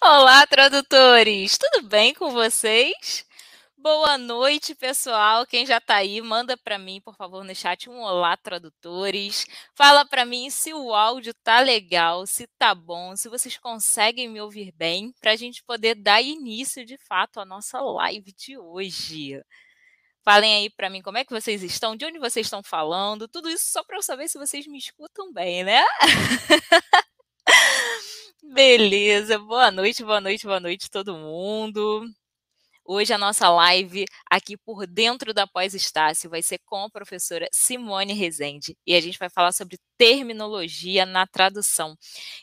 Olá, tradutores! Tudo bem com vocês? Boa noite, pessoal. Quem já está aí, manda para mim, por favor, no chat um olá, tradutores. Fala para mim se o áudio tá legal, se tá bom, se vocês conseguem me ouvir bem, para a gente poder dar início, de fato, à nossa live de hoje. Falem aí para mim como é que vocês estão, de onde vocês estão falando, tudo isso só para eu saber se vocês me escutam bem, né? Beleza, boa noite, boa noite, boa noite todo mundo. Hoje a nossa live aqui por dentro da Pós-Estácio vai ser com a professora Simone Rezende e a gente vai falar sobre terminologia na tradução.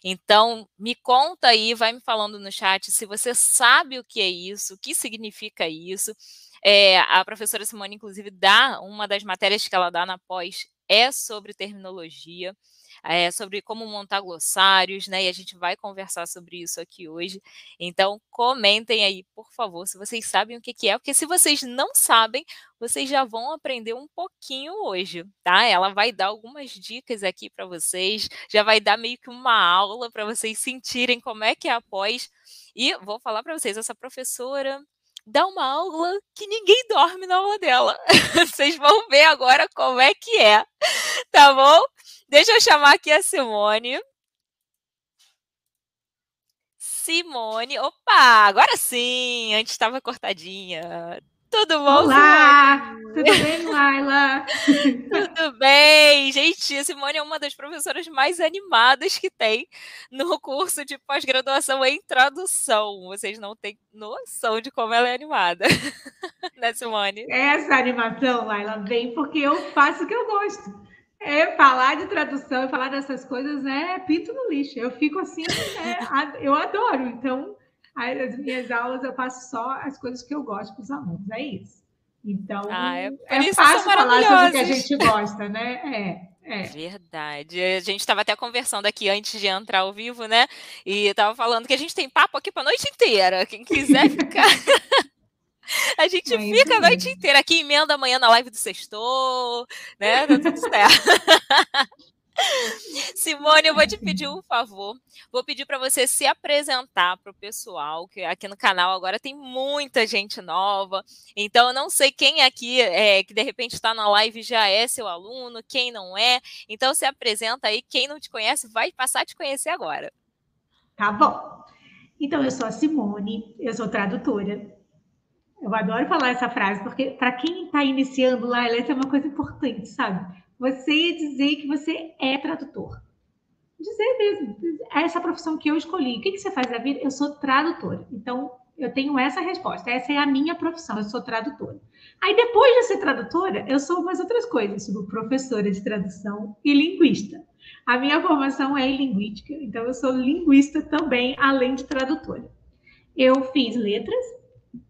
Então, me conta aí, vai me falando no chat se você sabe o que é isso, o que significa isso. É, a professora Simone, inclusive, dá uma das matérias que ela dá na pós é sobre terminologia é, sobre como montar glossários, né? E a gente vai conversar sobre isso aqui hoje. Então, comentem aí, por favor, se vocês sabem o que, que é, porque se vocês não sabem, vocês já vão aprender um pouquinho hoje, tá? Ela vai dar algumas dicas aqui para vocês, já vai dar meio que uma aula para vocês sentirem como é que é a pós. E vou falar para vocês, essa professora dá uma aula que ninguém dorme na aula dela. Vocês vão ver agora como é que é, tá bom? Deixa eu chamar aqui a Simone. Simone, opa, agora sim, antes estava cortadinha. Tudo bom, Olá, Simone? tudo bem, Laila? tudo bem. Gente, a Simone é uma das professoras mais animadas que tem no curso de pós-graduação em tradução. Vocês não têm noção de como ela é animada. né, Simone? Essa animação, Laila, vem porque eu faço o que eu gosto. É, falar de tradução e falar dessas coisas é pinto no lixo. Eu fico assim, é, eu adoro. Então, as minhas aulas eu passo só as coisas que eu gosto para os alunos. É isso. Então, ah, é, é fácil falar sobre o que a gente gosta, né? É, é. Verdade. A gente estava até conversando aqui antes de entrar ao vivo, né? E estava falando que a gente tem papo aqui para a noite inteira. Quem quiser ficar. A gente é fica a noite inteira aqui, emenda amanhã na live do Sextou, né? Tá tudo certo. Simone, eu vou te pedir um favor. Vou pedir para você se apresentar para o pessoal, que aqui no canal agora tem muita gente nova. Então, eu não sei quem aqui é, que de repente está na live já é seu aluno, quem não é. Então, se apresenta aí. Quem não te conhece vai passar a te conhecer agora. Tá bom. Então, eu sou a Simone, eu sou tradutora. Eu adoro falar essa frase, porque para quem está iniciando lá, essa é uma coisa importante, sabe? Você dizer que você é tradutor. Dizer mesmo, é essa profissão que eu escolhi. O que, que você faz da vida? Eu sou tradutora. Então, eu tenho essa resposta. Essa é a minha profissão, eu sou tradutora. Aí, depois de ser tradutora, eu sou umas outras coisas. Sou professora de tradução e linguista. A minha formação é em linguística, então eu sou linguista também, além de tradutora. Eu fiz letras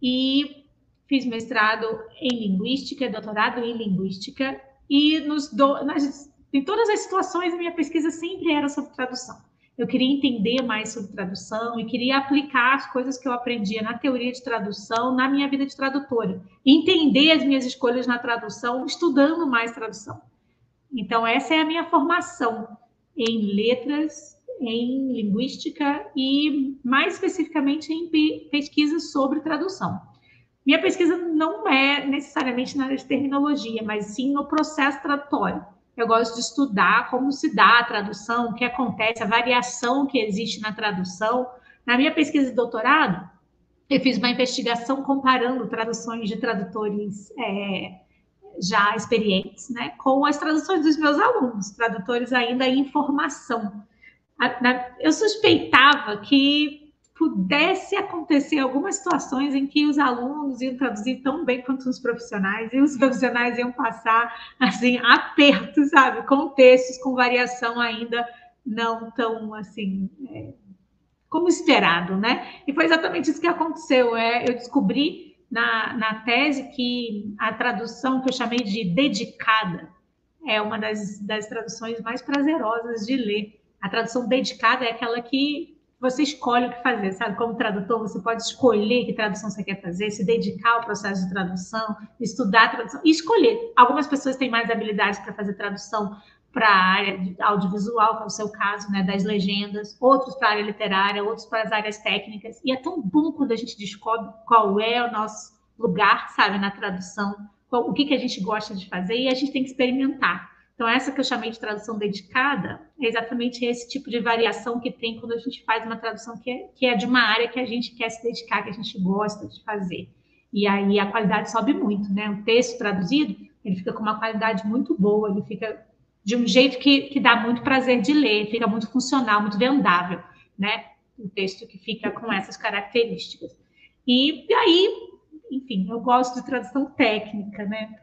e fiz mestrado em linguística, doutorado em linguística, e nos do, nas, em todas as situações a minha pesquisa sempre era sobre tradução. Eu queria entender mais sobre tradução e queria aplicar as coisas que eu aprendia na teoria de tradução na minha vida de tradutora. Entender as minhas escolhas na tradução, estudando mais tradução. Então, essa é a minha formação em letras, em linguística e, mais especificamente, em pesquisa sobre tradução. Minha pesquisa não é necessariamente na área de terminologia, mas sim no processo tradutório. Eu gosto de estudar como se dá a tradução, o que acontece, a variação que existe na tradução. Na minha pesquisa de doutorado, eu fiz uma investigação comparando traduções de tradutores é, já experientes, né, com as traduções dos meus alunos, tradutores ainda em formação. Eu suspeitava que pudesse acontecer algumas situações em que os alunos iam traduzir tão bem quanto os profissionais, e os profissionais iam passar, assim, aperto, sabe? Com textos com variação ainda não tão, assim, é, como esperado, né? E foi exatamente isso que aconteceu. É, eu descobri na, na tese que a tradução que eu chamei de dedicada é uma das, das traduções mais prazerosas de ler. A tradução dedicada é aquela que você escolhe o que fazer, sabe? Como tradutor, você pode escolher que tradução você quer fazer, se dedicar ao processo de tradução, estudar a tradução e escolher. Algumas pessoas têm mais habilidades para fazer tradução para a área audiovisual, que é o seu caso, né, das legendas, outros para a área literária, outros para as áreas técnicas. E é tão bom quando a gente descobre qual é o nosso lugar, sabe, na tradução, qual, o que, que a gente gosta de fazer e a gente tem que experimentar. Então, essa que eu chamei de tradução dedicada é exatamente esse tipo de variação que tem quando a gente faz uma tradução que é, que é de uma área que a gente quer se dedicar, que a gente gosta de fazer. E aí a qualidade sobe muito, né? O texto traduzido, ele fica com uma qualidade muito boa, ele fica de um jeito que, que dá muito prazer de ler, fica muito funcional, muito vendável, né? O texto que fica com essas características. E aí, enfim, eu gosto de tradução técnica, né?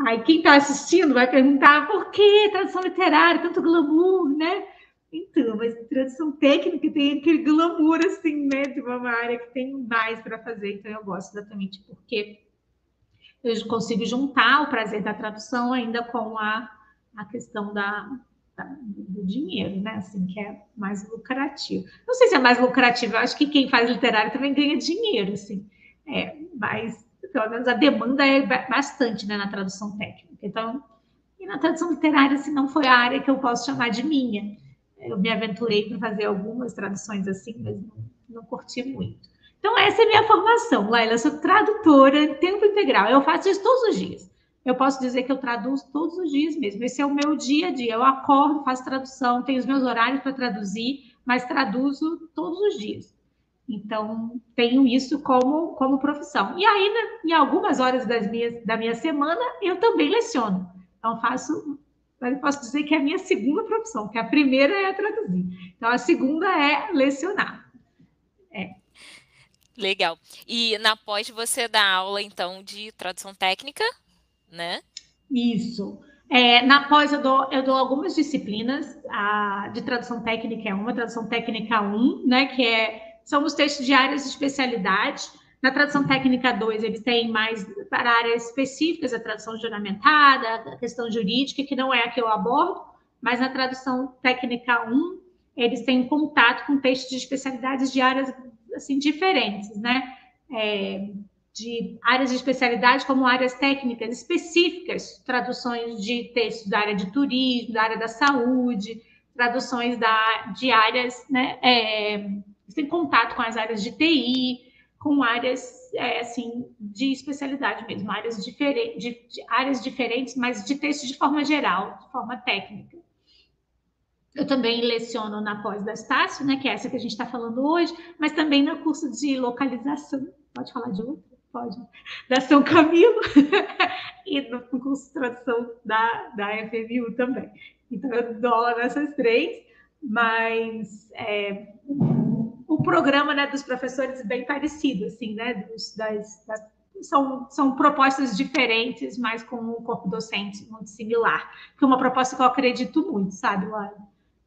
Aí quem está assistindo vai perguntar por que tradução literária, tanto glamour, né? Então, mas tradução técnica tem aquele glamour, assim, né? De uma área que tem mais para fazer. Então, eu gosto exatamente porque eu consigo juntar o prazer da tradução ainda com a a questão da, da, do dinheiro, né? Assim, que é mais lucrativo. Não sei se é mais lucrativo, eu acho que quem faz literário também ganha dinheiro, assim. É, mas pelo menos a demanda é bastante né, na tradução técnica. Então, e na tradução literária, se assim, não foi a área que eu posso chamar de minha. Eu me aventurei para fazer algumas traduções assim, mas não, não curti muito. Então, essa é a minha formação, Laila. Eu sou tradutora em tempo integral. Eu faço isso todos os dias eu posso dizer que eu traduzo todos os dias mesmo. Esse é o meu dia a dia. Eu acordo, faço tradução, tenho os meus horários para traduzir, mas traduzo todos os dias. Então, tenho isso como, como profissão. E aí, né, em algumas horas das minhas, da minha semana, eu também leciono. Então, faço, eu posso dizer que é a minha segunda profissão, que a primeira é traduzir. Então, a segunda é lecionar. É. Legal. E na pós você dá aula, então, de tradução técnica? né? Isso. É, na pós eu dou, eu dou algumas disciplinas, a, de tradução técnica é uma, tradução técnica 1, né, que é, são os textos de áreas de especialidade. Na tradução técnica 2, eles têm mais para áreas específicas, a tradução juramentada, a questão jurídica, que não é a que eu abordo, mas na tradução técnica 1, eles têm contato com textos de especialidades de áreas assim diferentes, né? É, de áreas de especialidade como áreas técnicas específicas, traduções de textos da área de turismo, da área da saúde, traduções da, de áreas, né, é, tem contato com as áreas de TI, com áreas é, assim de especialidade mesmo, áreas diferentes, de, de, áreas diferentes, mas de texto de forma geral, de forma técnica. Eu também leciono na pós da Estácio, né, que é essa que a gente está falando hoje, mas também no curso de localização. Pode falar de outra? pode, da São Camilo e no curso de tradução da, da FMU também. Então, eu dou nessas três, mas é, programa né, dos professores bem parecido, assim, né? Dos, das, das, são, são propostas diferentes, mas com um corpo docente muito similar. Que é uma proposta que eu acredito muito, sabe, Laura?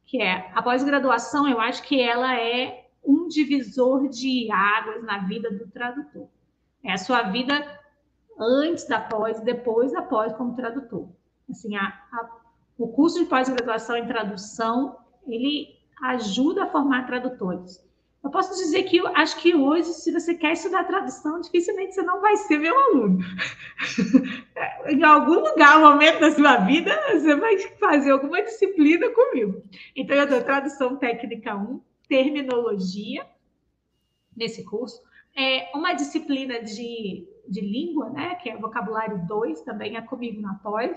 Que é a pós-graduação, eu acho que ela é um divisor de águas na vida do tradutor. É a sua vida antes da pós, depois da pós como tradutor. Assim, a, a, o curso de pós-graduação em tradução, ele ajuda a formar tradutores. Eu posso dizer que eu acho que hoje, se você quer estudar tradução, dificilmente você não vai ser meu aluno. em algum lugar, momento da sua vida, você vai fazer alguma disciplina comigo. Então, eu dou tradução técnica 1, terminologia, nesse curso é, uma disciplina de, de língua, né, que é vocabulário 2, também é comigo na pós.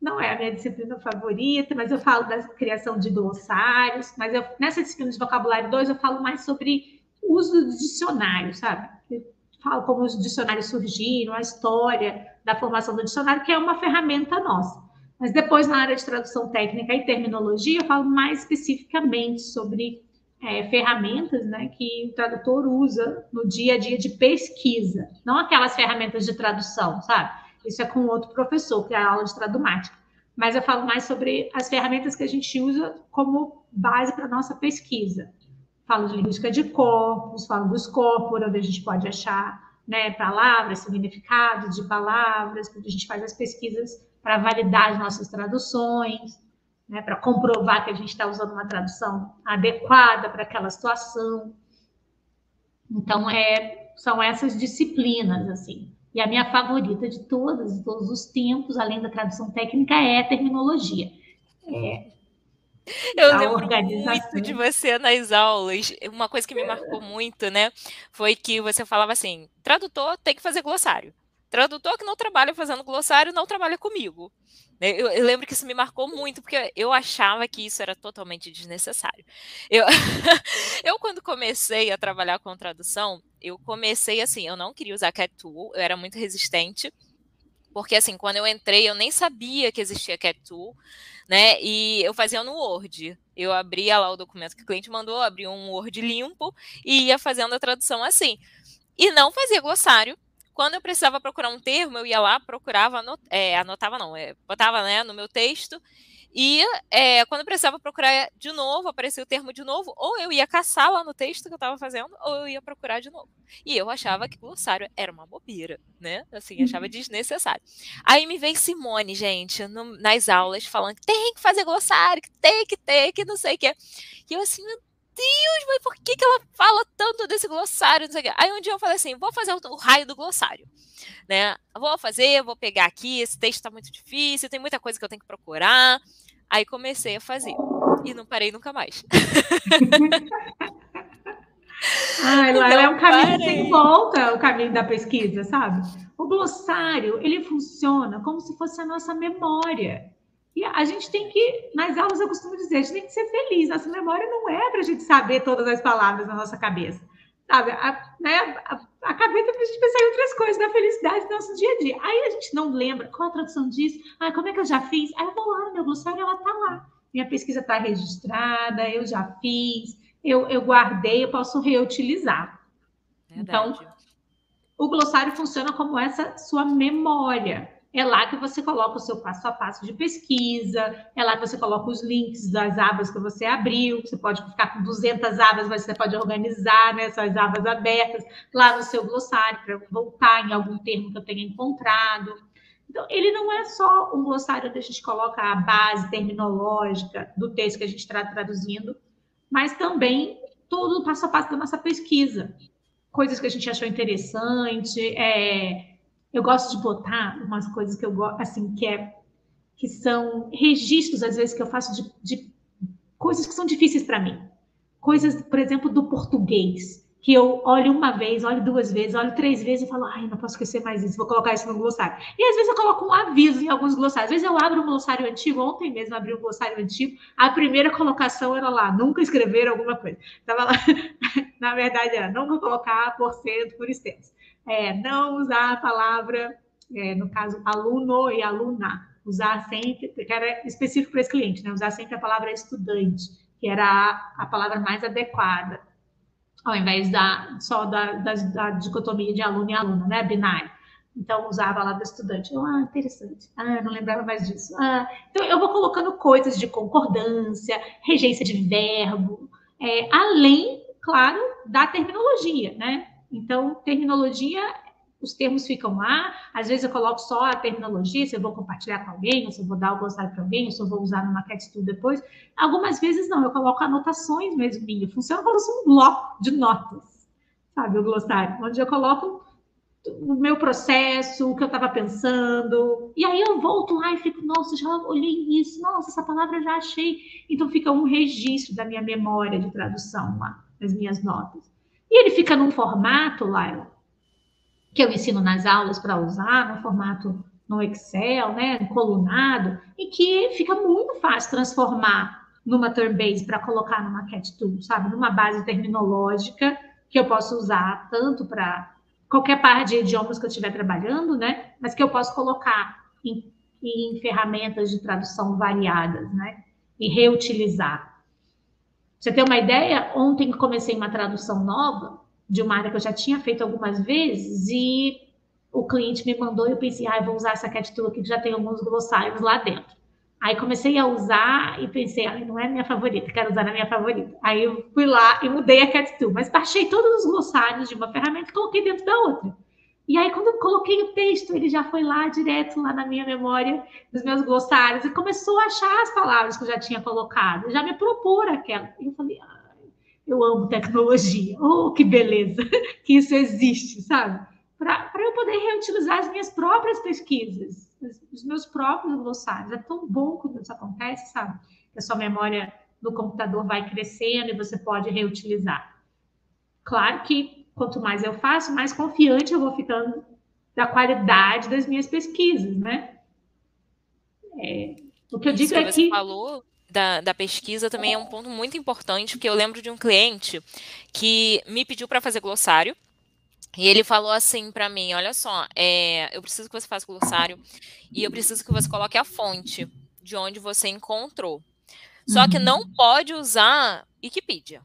Não é a minha disciplina favorita, mas eu falo da criação de glossários, mas eu, nessa disciplina de vocabulário 2 eu falo mais sobre o uso do dicionário, sabe? Eu falo como os dicionários surgiram, a história da formação do dicionário, que é uma ferramenta nossa. Mas depois, na área de tradução técnica e terminologia, eu falo mais especificamente sobre é, ferramentas né, que o tradutor usa no dia a dia de pesquisa, não aquelas ferramentas de tradução, sabe? Isso é com outro professor, que é a aula de tradumática. Mas eu falo mais sobre as ferramentas que a gente usa como base para a nossa pesquisa. Falo de linguística de corpos, falo dos corpos, onde a gente pode achar né, palavras, significados de palavras, onde a gente faz as pesquisas para validar as nossas traduções né, para comprovar que a gente está usando uma tradução adequada para aquela situação. Então, é, são essas disciplinas, assim. E a minha favorita de todas, de todos os tempos, além da tradução técnica, é a terminologia. É, eu lembro muito de você nas aulas. Uma coisa que me marcou muito, né, foi que você falava assim: tradutor tem que fazer glossário. Tradutor que não trabalha fazendo glossário não trabalha comigo. Né, eu, eu, lembro que isso me marcou muito, porque eu achava que isso era totalmente desnecessário. Eu, eu, quando comecei a trabalhar com tradução, eu comecei assim, eu não queria usar Cat Tool, eu era muito resistente, porque assim, quando eu entrei, eu nem sabia que existia Cat Tool né? E eu fazia no Word. Eu abria lá o documento que o cliente mandou, abria um Word limpo e ia fazendo a tradução assim. E não fazia glossário. Quando eu precisava procurar um termo, eu ia lá, procurava, anot é, anotava não, é, botava né, no meu texto e é, quando eu precisava procurar de novo, aparecia o termo de novo, ou eu ia caçar lá no texto que eu estava fazendo, ou eu ia procurar de novo. E eu achava que glossário era uma bobeira, né? Assim, achava uhum. desnecessário. Aí me veio Simone, gente, no, nas aulas, falando que tem que fazer glossário, que tem que ter, que não sei o que. E eu assim, meu Deus, mas por que, que ela fala tanto desse glossário? Não sei o que. Aí um dia eu falei assim: vou fazer o, o raio do glossário. Né? Vou fazer, vou pegar aqui, esse texto está muito difícil, tem muita coisa que eu tenho que procurar. Aí comecei a fazer. E não parei nunca mais. Ai, lá é um caminho parei. sem volta, o caminho da pesquisa, sabe? O glossário, ele funciona como se fosse a nossa memória. E a gente tem que, nas aulas eu costumo dizer, a gente tem que ser feliz. Nossa memória não é para a gente saber todas as palavras na nossa cabeça. Sabe? A, né, a, a cabeça para a gente pensar em outras coisas, da felicidade do nosso dia a dia. Aí a gente não lembra qual a tradução disso, ah, como é que eu já fiz? Aí eu vou lá no meu glossário, ela está lá. Minha pesquisa está registrada, eu já fiz, eu, eu guardei, eu posso reutilizar. Verdade. Então, o glossário funciona como essa sua memória. É lá que você coloca o seu passo a passo de pesquisa, é lá que você coloca os links das abas que você abriu. Você pode ficar com 200 abas, mas você pode organizar né, essas abas abertas lá no seu glossário para voltar em algum termo que eu tenha encontrado. Então, ele não é só um glossário onde a gente coloca a base terminológica do texto que a gente está traduzindo, mas também todo o passo a passo da nossa pesquisa. Coisas que a gente achou interessante, é, eu gosto de botar umas coisas que eu gosto, assim, que é que são registros, às vezes, que eu faço de, de coisas que são difíceis para mim. Coisas, por exemplo, do português, que eu olho uma vez, olho duas vezes, olho três vezes e falo, ai, não posso esquecer mais isso, vou colocar isso no glossário. E às vezes eu coloco um aviso em alguns glossários. Às vezes eu abro um glossário antigo, ontem mesmo abri um glossário antigo, a primeira colocação era lá, nunca escrever alguma coisa. Tava lá, na verdade era, nunca colocar por cento por extenso é, não usar a palavra, é, no caso, aluno e aluna, usar sempre, que era específico para esse cliente, né? usar sempre a palavra estudante, que era a, a palavra mais adequada, ao invés da, só da, da, da dicotomia de aluno e aluna, né? binário. Então, usava a palavra estudante. Eu, ah, interessante. Ah, não lembrava mais disso. Ah, então, eu vou colocando coisas de concordância, regência de verbo, é, além, claro, da terminologia, né? Então, terminologia, os termos ficam lá. Às vezes eu coloco só a terminologia, se eu vou compartilhar com alguém, se eu vou dar o glossário para alguém, se eu vou usar no Maquete Tudo depois. Algumas vezes não, eu coloco anotações mesmo minha. Funciona como um bloco de notas, sabe, o glossário, onde eu coloco o meu processo, o que eu estava pensando. E aí eu volto lá e fico, nossa, já olhei isso, nossa, essa palavra eu já achei. Então fica um registro da minha memória de tradução lá, das minhas notas. E ele fica num formato, Laila, que eu ensino nas aulas para usar, no formato no Excel, né, colunado, e que fica muito fácil transformar numa turn base para colocar numa cat tool, sabe, numa base terminológica que eu posso usar tanto para qualquer par de idiomas que eu estiver trabalhando, né, mas que eu posso colocar em, em ferramentas de tradução variadas, né, e reutilizar você tem uma ideia? Ontem comecei uma tradução nova de uma área que eu já tinha feito algumas vezes e o cliente me mandou e eu pensei, ah, eu vou usar essa cat tool aqui que já tem alguns glossários lá dentro. Aí comecei a usar e pensei, ah, não é minha favorita, quero usar a minha favorita. Aí eu fui lá e mudei a cat tool, mas baixei todos os glossários de uma ferramenta e coloquei dentro da outra. E aí, quando eu coloquei o texto, ele já foi lá direto lá na minha memória dos meus glossários e começou a achar as palavras que eu já tinha colocado, já me propor aquela. E eu falei, eu amo tecnologia, oh, que beleza que isso existe, sabe? Para eu poder reutilizar as minhas próprias pesquisas. os meus próprios glossários. É tão bom quando isso acontece, sabe? Que a sua memória no computador vai crescendo e você pode reutilizar. Claro que quanto mais eu faço, mais confiante eu vou ficando da qualidade das minhas pesquisas, né? É, o que eu digo Isso é que, que... falou da, da, pesquisa também é um ponto muito importante, porque eu lembro de um cliente que me pediu para fazer glossário, e ele falou assim para mim: olha só, é, eu preciso que você faça glossário e eu preciso que você coloque a fonte de onde você encontrou. Só que não uhum. pode usar Wikipedia.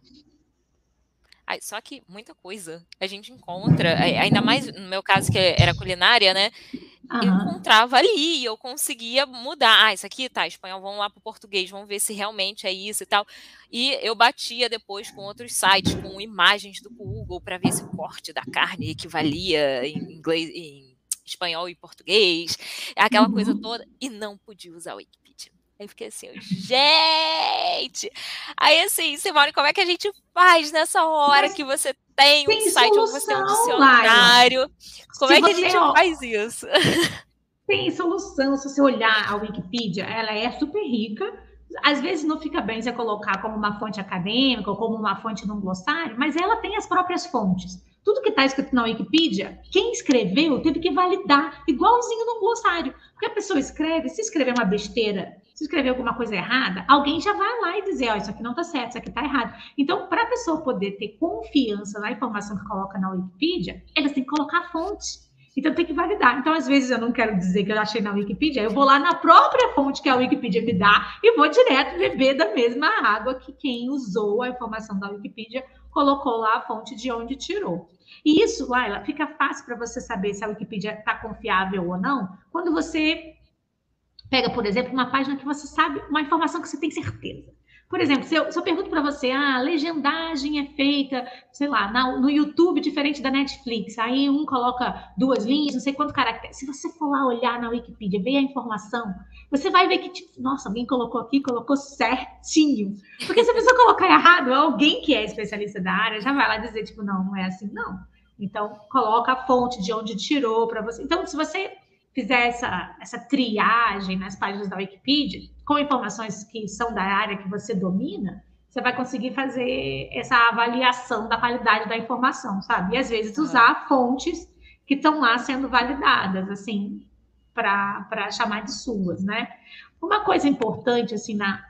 Só que muita coisa a gente encontra, ainda mais no meu caso, que era culinária, né? Uhum. Eu encontrava ali, eu conseguia mudar. Ah, isso aqui tá, espanhol, vamos lá para o português, vamos ver se realmente é isso e tal. E eu batia depois com outros sites, com imagens do Google, para ver se o corte da carne equivalia em inglês, em espanhol e português, aquela uhum. coisa toda, e não podia usar o Wikipedia. Aí fiquei assim, gente! Aí assim, Simone, como é que a gente faz nessa hora Mas que você tem um site ou você tem um dicionário? Como é que a gente ó, faz isso? Tem solução, se você olhar a Wikipedia, ela é super rica. Às vezes não fica bem você colocar como uma fonte acadêmica ou como uma fonte num glossário, mas ela tem as próprias fontes. Tudo que está escrito na Wikipedia, quem escreveu teve que validar, igualzinho no glossário. Porque a pessoa escreve, se escrever uma besteira se escrever alguma coisa errada, alguém já vai lá e dizer, ó, oh, isso aqui não está certo, isso aqui está errado. Então, para a pessoa poder ter confiança na informação que coloca na Wikipedia, elas têm que colocar a fonte. Então tem que validar. Então, às vezes, eu não quero dizer que eu achei na Wikipedia, eu vou lá na própria fonte que a Wikipedia me dá e vou direto beber da mesma água que quem usou a informação da Wikipedia colocou lá a fonte de onde tirou. E isso, Laila, fica fácil para você saber se a Wikipedia está confiável ou não, quando você Pega, por exemplo, uma página que você sabe, uma informação que você tem certeza. Por exemplo, se eu, se eu pergunto para você, ah, a legendagem é feita, sei lá, na, no YouTube diferente da Netflix, aí um coloca duas linhas, não sei quanto caractere. Se você for lá olhar na Wikipedia, ver a informação, você vai ver que, tipo, nossa, alguém colocou aqui, colocou certinho. Porque se a pessoa colocar errado, alguém que é especialista da área já vai lá dizer, tipo, não, não é assim, não. Então, coloca a fonte de onde tirou para você. Então, se você fizer essa, essa triagem nas páginas da Wikipedia, com informações que são da área que você domina, você vai conseguir fazer essa avaliação da qualidade da informação, sabe? E às vezes usar fontes que estão lá sendo validadas, assim, para chamar de suas, né? Uma coisa importante, assim, na,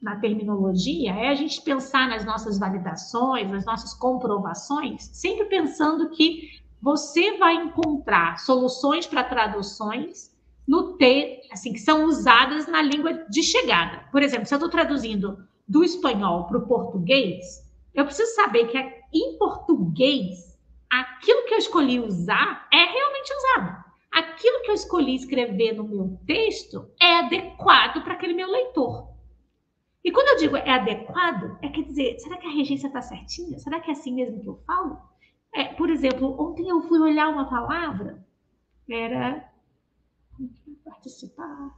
na terminologia é a gente pensar nas nossas validações, nas nossas comprovações, sempre pensando que você vai encontrar soluções para traduções no T, assim, que são usadas na língua de chegada. Por exemplo, se eu estou traduzindo do espanhol para o português, eu preciso saber que em português, aquilo que eu escolhi usar é realmente usado. Aquilo que eu escolhi escrever no meu texto é adequado para aquele meu leitor. E quando eu digo é adequado, é quer dizer, será que a regência está certinha? Será que é assim mesmo que eu falo? É, por exemplo, ontem eu fui olhar uma palavra, era participar,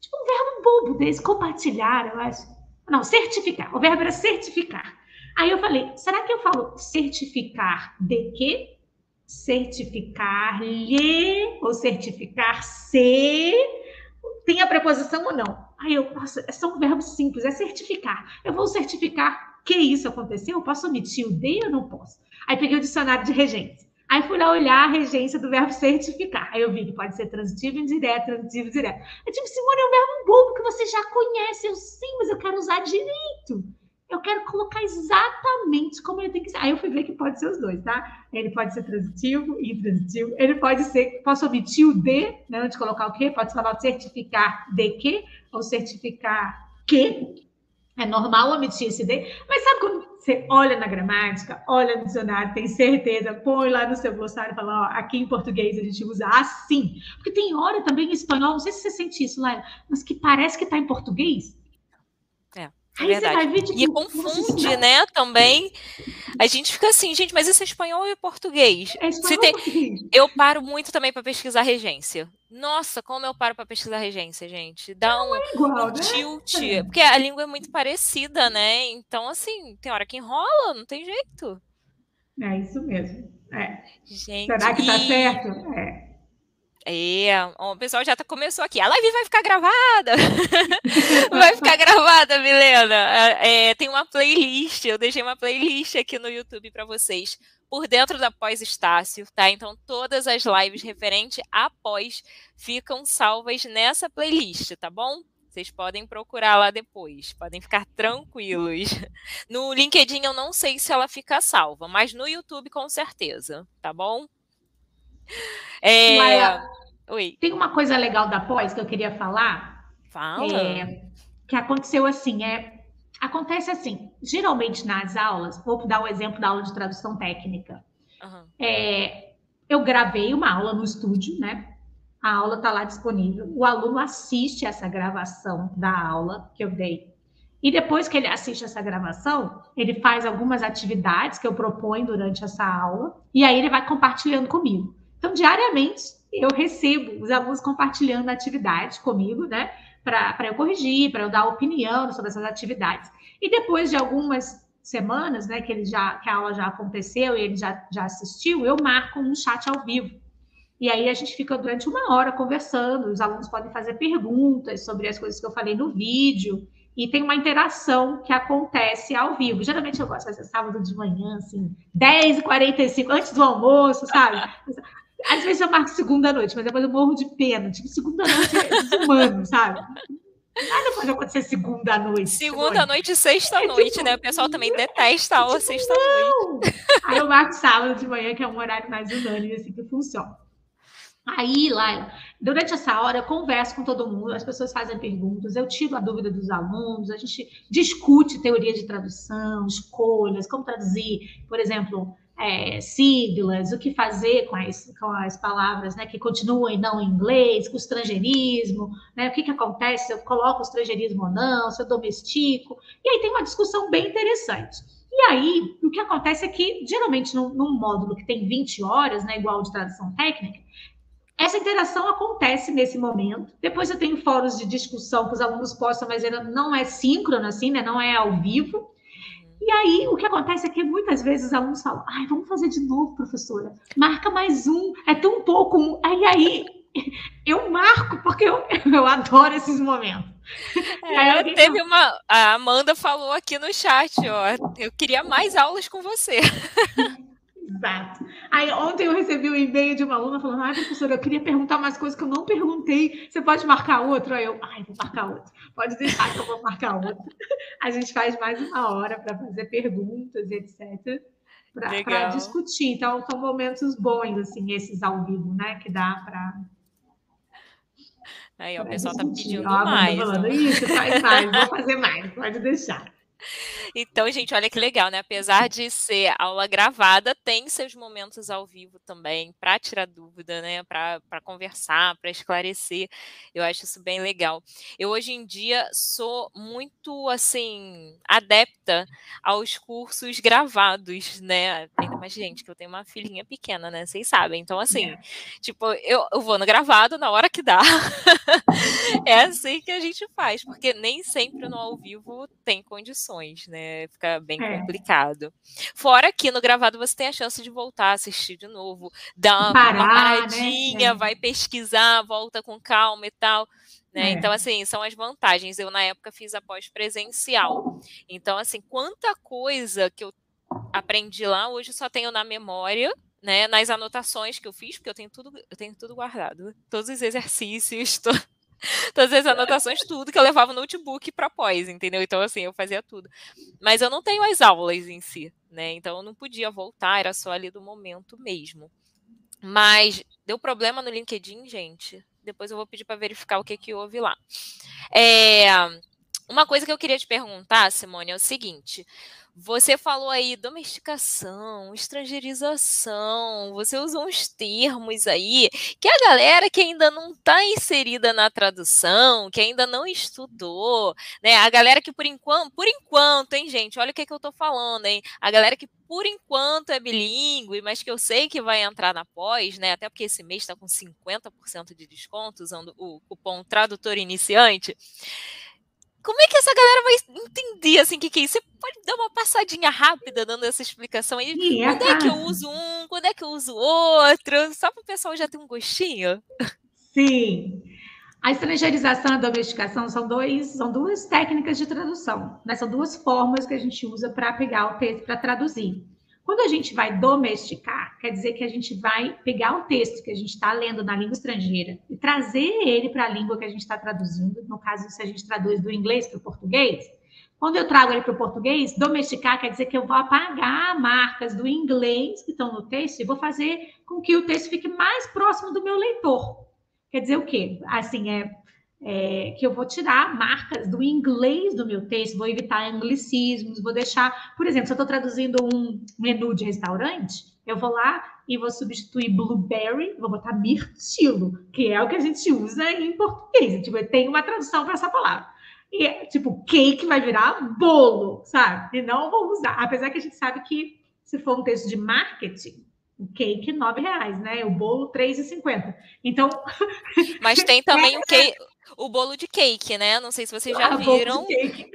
tipo um verbo bobo desse, compartilhar, eu acho. Não, certificar. O verbo era certificar. Aí eu falei, será que eu falo certificar de quê? Certificar-lhe ou certificar-se? Tem a preposição ou não? Aí eu, nossa, é só um verbo simples, é certificar. Eu vou certificar que isso aconteceu? Eu posso omitir o de ou não posso? Aí peguei o dicionário de regência. Aí fui lá olhar a regência do verbo certificar. Aí eu vi que pode ser transitivo indireto, transitivo direto. Eu tipo, Simone, é um verbo bobo que você já conhece. Eu sim, mas eu quero usar direito. Eu quero colocar exatamente como ele tem que ser. Aí eu fui ver que pode ser os dois, tá? Ele pode ser transitivo e intransitivo. Ele pode ser, posso omitir o de, né? Antes de colocar o quê? Pode falar certificar de que ou certificar que. É normal omitir esse de, mas sabe quando você olha na gramática, olha no dicionário, tem certeza, põe lá no seu glossário e fala, ó, aqui em português a gente usa assim. Porque tem hora também em espanhol, não sei se você sente isso, Laila, mas que parece que está em português. É. É verdade. Ver, tipo, e confunde, né, também. A gente fica assim, gente, mas isso é espanhol é português? É espanhol tem... português. Eu paro muito também para pesquisar regência. Nossa, como eu paro para pesquisar regência, gente. Dá um, é igual, um né? tilt. É. Porque a língua é muito parecida, né? Então, assim, tem hora que enrola, não tem jeito. É isso mesmo. É. Gente, Será que tá e... tá certo? É. É, o pessoal já tá, começou aqui. A live vai ficar gravada. vai ficar gravada, Milena. É, tem uma playlist, eu deixei uma playlist aqui no YouTube para vocês, por dentro da pós-Estácio, tá? Então, todas as lives referentes a pós ficam salvas nessa playlist, tá bom? Vocês podem procurar lá depois, podem ficar tranquilos. No LinkedIn eu não sei se ela fica salva, mas no YouTube com certeza, tá bom? É... Oi. Tem uma coisa legal da pós que eu queria falar. Fala. É, que aconteceu assim, é, acontece assim, geralmente nas aulas, vou dar o um exemplo da aula de tradução técnica. Uhum. É, eu gravei uma aula no estúdio, né? A aula está lá disponível. O aluno assiste essa gravação da aula que eu dei. E depois que ele assiste essa gravação, ele faz algumas atividades que eu proponho durante essa aula, e aí ele vai compartilhando comigo. Então, diariamente, eu recebo os alunos compartilhando atividades comigo, né? Para eu corrigir, para eu dar opinião sobre essas atividades. E depois de algumas semanas, né, que ele já que a aula já aconteceu e ele já, já assistiu, eu marco um chat ao vivo. E aí a gente fica durante uma hora conversando, os alunos podem fazer perguntas sobre as coisas que eu falei no vídeo, e tem uma interação que acontece ao vivo. Geralmente eu gosto de fazer sábado de manhã, assim, 10h45, antes do almoço, sabe? Às vezes eu marco segunda noite, mas depois eu morro de pena. Tipo, segunda noite é desumano, sabe? Nada pode acontecer segunda noite. Segunda noite e sexta noite, tipo, né? O pessoal também detesta a aula tipo, sexta noite. Aí eu marco sábado de manhã, que é um horário mais unânime, assim que funciona. Aí, Laila, durante essa hora eu converso com todo mundo, as pessoas fazem perguntas, eu tiro a dúvida dos alunos, a gente discute teoria de tradução, escolhas, como traduzir, por exemplo, é, siglas, o que fazer com as, com as palavras né, que continuam e não em inglês, com o estrangeirismo, né, o que, que acontece se eu coloco o estrangeirismo ou não, se eu domestico. E aí tem uma discussão bem interessante. E aí, o que acontece é que, geralmente, num, num módulo que tem 20 horas, né, igual de tradução técnica, essa interação acontece nesse momento. Depois eu tenho fóruns de discussão que os alunos postam, mas não é síncrono, assim, né? Não é ao vivo. E aí, o que acontece é que muitas vezes os alunos falam: ai, vamos fazer de novo, professora. Marca mais um, é tão pouco um. Aí, aí, eu marco, porque eu, eu adoro esses momentos. É, teve uma. A Amanda falou aqui no chat, ó. Eu queria mais aulas com você. Exato. Aí ontem eu recebi um e-mail de uma aluna falando: ai, professora, eu queria perguntar mais coisas que eu não perguntei. Você pode marcar outro? Aí eu, ai, vou marcar outro. Pode deixar que eu vou marcar outro. A gente faz mais uma hora para fazer perguntas, etc. Para discutir. Então, são momentos bons, assim, esses ao vivo, né? Que dá para. Aí, ó, o pessoal está pedindo mais. Falando, Isso, faz mais, vou fazer mais, pode deixar. Então, gente, olha que legal, né? Apesar de ser aula gravada, tem seus momentos ao vivo também para tirar dúvida, né? Para conversar, para esclarecer. Eu acho isso bem legal. Eu hoje em dia sou muito assim adepta aos cursos gravados, né? Ainda mais gente que eu tenho uma filhinha pequena, né? Vocês sabem. Então, assim, é. tipo, eu, eu vou no gravado na hora que dá. é assim que a gente faz, porque nem sempre no ao vivo tem condições, né? né? Fica bem é. complicado. Fora que no gravado você tem a chance de voltar a assistir de novo, dar Parar, uma né? paradinha, né? vai pesquisar, volta com calma e tal. Né? É. Então, assim, são as vantagens. Eu, na época, fiz a pós-presencial. Então, assim, quanta coisa que eu aprendi lá, hoje só tenho na memória, né? Nas anotações que eu fiz, porque eu tenho tudo, eu tenho tudo guardado. Todos os exercícios, to todas as anotações, tudo que eu levava no notebook para pós, entendeu? Então, assim, eu fazia tudo. Mas eu não tenho as aulas em si, né? Então, eu não podia voltar, era só ali do momento mesmo. Mas deu problema no LinkedIn, gente. Depois eu vou pedir para verificar o que, que houve lá. É, uma coisa que eu queria te perguntar, Simone, é o seguinte: você falou aí domesticação, estrangeirização, você usou uns termos aí que a galera que ainda não está inserida na tradução, que ainda não estudou, né? A galera que por enquanto, por enquanto, hein, gente, olha o que, que eu estou falando, hein? A galera que por enquanto é bilíngue, mas que eu sei que vai entrar na pós, né? Até porque esse mês está com 50% de desconto usando o cupom tradutor iniciante. Como é que essa galera vai entender assim o que, que é isso? Você pode dar uma passadinha rápida dando essa explicação aí? Sim, quando é que eu uso um? quando é que eu uso outro, só para o pessoal já ter um gostinho. Sim. A estrangeirização e a domesticação são, dois, são duas técnicas de tradução, né? são duas formas que a gente usa para pegar o texto para traduzir. Quando a gente vai domesticar, quer dizer que a gente vai pegar o texto que a gente está lendo na língua estrangeira e trazer ele para a língua que a gente está traduzindo. No caso, se a gente traduz do inglês para o português, quando eu trago ele para o português, domesticar quer dizer que eu vou apagar marcas do inglês que estão no texto e vou fazer com que o texto fique mais próximo do meu leitor. Quer dizer o quê? Assim, é, é, que eu vou tirar marcas do inglês do meu texto, vou evitar anglicismos, vou deixar, por exemplo, se eu estou traduzindo um menu de restaurante, eu vou lá e vou substituir blueberry, vou botar mirtilo, que é o que a gente usa em português. Tipo, tem uma tradução para essa palavra. E, tipo, cake vai virar bolo, sabe? E não vou usar. Apesar que a gente sabe que se for um texto de marketing, o cake R$ reais, né? O bolo R$ 3,50. Então. Mas tem também o cake. O bolo de cake, né? Não sei se vocês já ah, viram.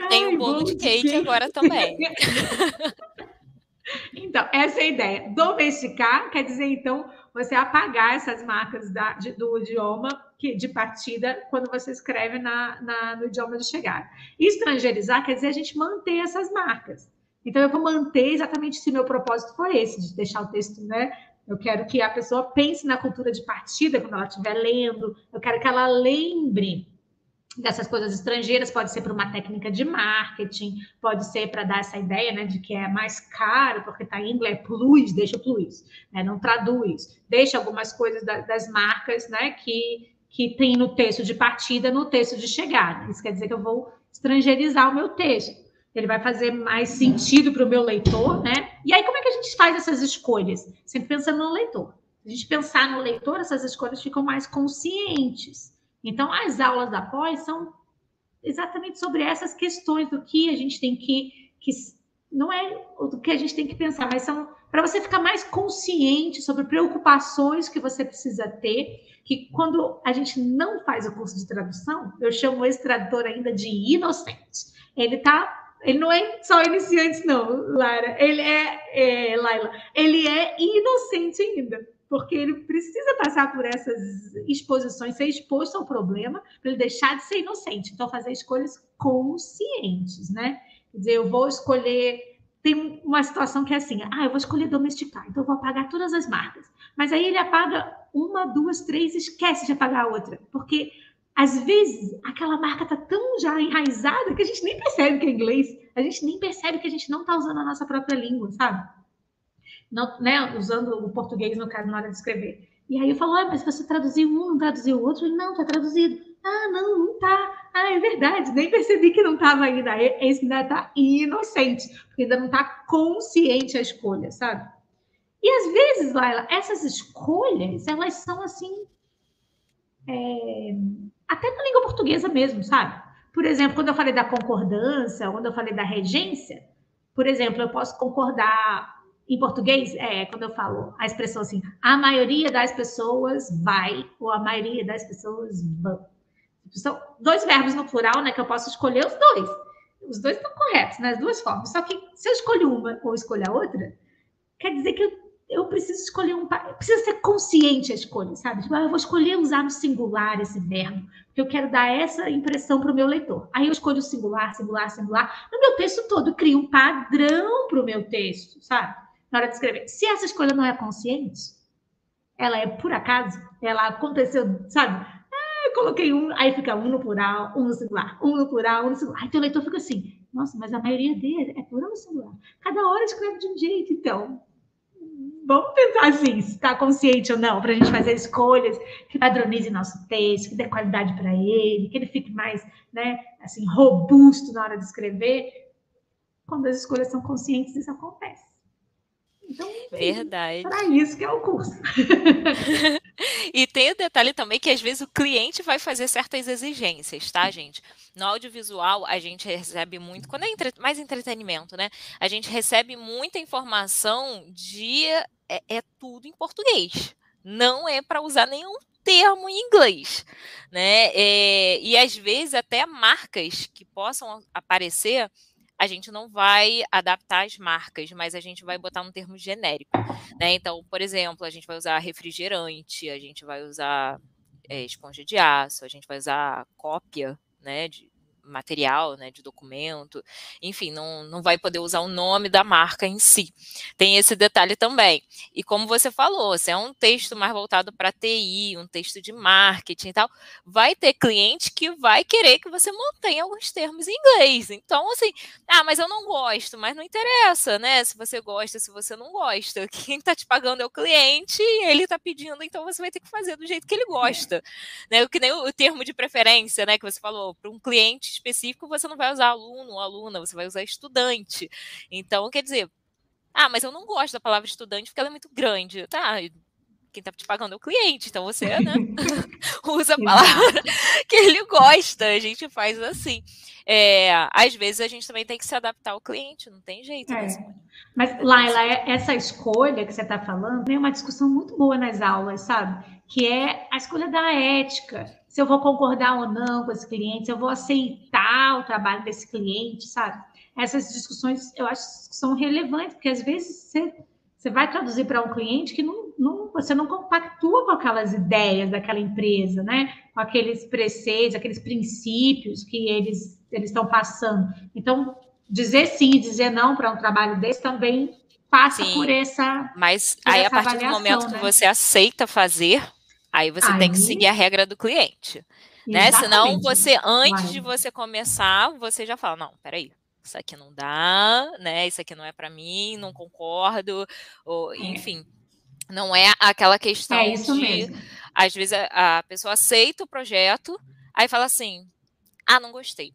Tem o bolo, bolo de, cake, de cake agora também. então, essa é a ideia. Domesticar quer dizer, então, você apagar essas marcas da, de, do idioma que, de partida quando você escreve na, na, no idioma de chegada. Estrangerizar quer dizer a gente manter essas marcas. Então, eu vou manter exatamente se meu propósito for esse, de deixar o texto, né? Eu quero que a pessoa pense na cultura de partida quando ela estiver lendo. Eu quero que ela lembre dessas coisas estrangeiras. Pode ser para uma técnica de marketing, pode ser para dar essa ideia, né, de que é mais caro porque está em inglês. Plus, deixa plus, né? Não traduz. Deixa algumas coisas da, das marcas, né, que que tem no texto de partida, no texto de chegada. Isso quer dizer que eu vou estrangeirizar o meu texto ele vai fazer mais sentido para o meu leitor, né? E aí, como é que a gente faz essas escolhas? Sempre pensando no leitor. Se a gente pensar no leitor, essas escolhas ficam mais conscientes. Então, as aulas da pós são exatamente sobre essas questões do que a gente tem que, que não é o que a gente tem que pensar, mas são para você ficar mais consciente sobre preocupações que você precisa ter, que quando a gente não faz o curso de tradução, eu chamo esse tradutor ainda de inocente. Ele está ele não é só iniciante, não, Lara. Ele é, é Laila. Ele é inocente ainda, porque ele precisa passar por essas exposições, ser exposto ao problema, para ele deixar de ser inocente. Então, fazer escolhas conscientes, né? Quer dizer, eu vou escolher. Tem uma situação que é assim: ah, eu vou escolher domesticar, então eu vou apagar todas as marcas. Mas aí ele apaga uma, duas, três, esquece de apagar a outra, porque às vezes aquela marca está tão já enraizada que a gente nem percebe que é inglês, a gente nem percebe que a gente não está usando a nossa própria língua, sabe? Não, né, usando o português no caso na hora de escrever. E aí eu falo, ah, mas você traduziu um, não traduziu o outro? Não, está traduzido. Ah, não, não está. Ah, é verdade, nem percebi que não estava ainda. Esse ainda está inocente, porque ainda não está consciente a escolha, sabe? E às vezes, Laila, essas escolhas, elas são assim. É até na língua portuguesa mesmo, sabe? Por exemplo, quando eu falei da concordância, quando eu falei da regência, por exemplo, eu posso concordar em português, é, quando eu falo a expressão assim, a maioria das pessoas vai, ou a maioria das pessoas vão. São dois verbos no plural, né? Que eu posso escolher os dois. Os dois estão corretos, nas né, duas formas. Só que se eu escolho uma ou escolho a outra, quer dizer que eu eu preciso escolher um. Precisa ser consciente a escolha, sabe? Tipo, ah, eu vou escolher usar no singular esse verbo, porque eu quero dar essa impressão para o meu leitor. Aí eu escolho o singular, singular, singular. No meu texto todo, crio um padrão para o meu texto, sabe? Na hora de escrever. Se essa escolha não é consciente, ela é por acaso, ela aconteceu, sabe? Ah, eu coloquei um, aí fica um no plural, um no singular, um no plural, um no singular. Aí teu leitor fica assim, nossa, mas a maioria dele é plural ou singular? Cada hora escreve de um jeito, então vamos tentar assim, se está consciente ou não, para a gente fazer escolhas que padronize nosso texto, que dê qualidade para ele, que ele fique mais, né, assim, robusto na hora de escrever. Quando as escolhas são conscientes, isso acontece. Então, Verdade. Para isso que é o curso. e tem o detalhe também que às vezes o cliente vai fazer certas exigências, tá, gente? No audiovisual, a gente recebe muito, quando é entre, mais entretenimento, né? A gente recebe muita informação de. É, é tudo em português. Não é para usar nenhum termo em inglês, né? É, e às vezes até marcas que possam aparecer a gente não vai adaptar as marcas, mas a gente vai botar um termo genérico, né? Então, por exemplo, a gente vai usar refrigerante, a gente vai usar é, esponja de aço, a gente vai usar cópia, né, de, material, né, de documento, enfim, não, não vai poder usar o nome da marca em si. Tem esse detalhe também. E como você falou, se é um texto mais voltado para TI, um texto de marketing e tal, vai ter cliente que vai querer que você mantenha alguns termos em inglês. Então, assim, ah, mas eu não gosto, mas não interessa, né? Se você gosta, se você não gosta. Quem está te pagando é o cliente, ele está pedindo, então você vai ter que fazer do jeito que ele gosta. Né? O que nem o termo de preferência, né, que você falou, para um cliente específico, você não vai usar aluno ou aluna, você vai usar estudante. Então, quer dizer, ah, mas eu não gosto da palavra estudante porque ela é muito grande. Tá, quem está te pagando é o cliente, então você, né, usa a palavra que ele gosta, a gente faz assim. É, às vezes a gente também tem que se adaptar ao cliente, não tem jeito. Né, é. Mas, Laila, é, essa escolha que você está falando tem uma discussão muito boa nas aulas, sabe? Que é a escolha da ética se eu vou concordar ou não com esse cliente, se eu vou aceitar o trabalho desse cliente, sabe? Essas discussões eu acho que são relevantes, porque às vezes você, você vai traduzir para um cliente que não, não, você não compactua com aquelas ideias daquela empresa, né? Com aqueles preceitos, aqueles princípios que eles eles estão passando. Então, dizer sim e dizer não para um trabalho desse também passa sim, por essa. Mas por aí, essa a partir do momento né? que você aceita fazer, Aí você Aí... tem que seguir a regra do cliente. Né? Senão você, antes Vai. de você começar, você já fala, não, peraí, isso aqui não dá, né? Isso aqui não é para mim, não concordo, ou, é. enfim. Não é aquela questão é de. Mesmo. Às vezes a, a pessoa aceita o projeto, aí fala assim: ah, não gostei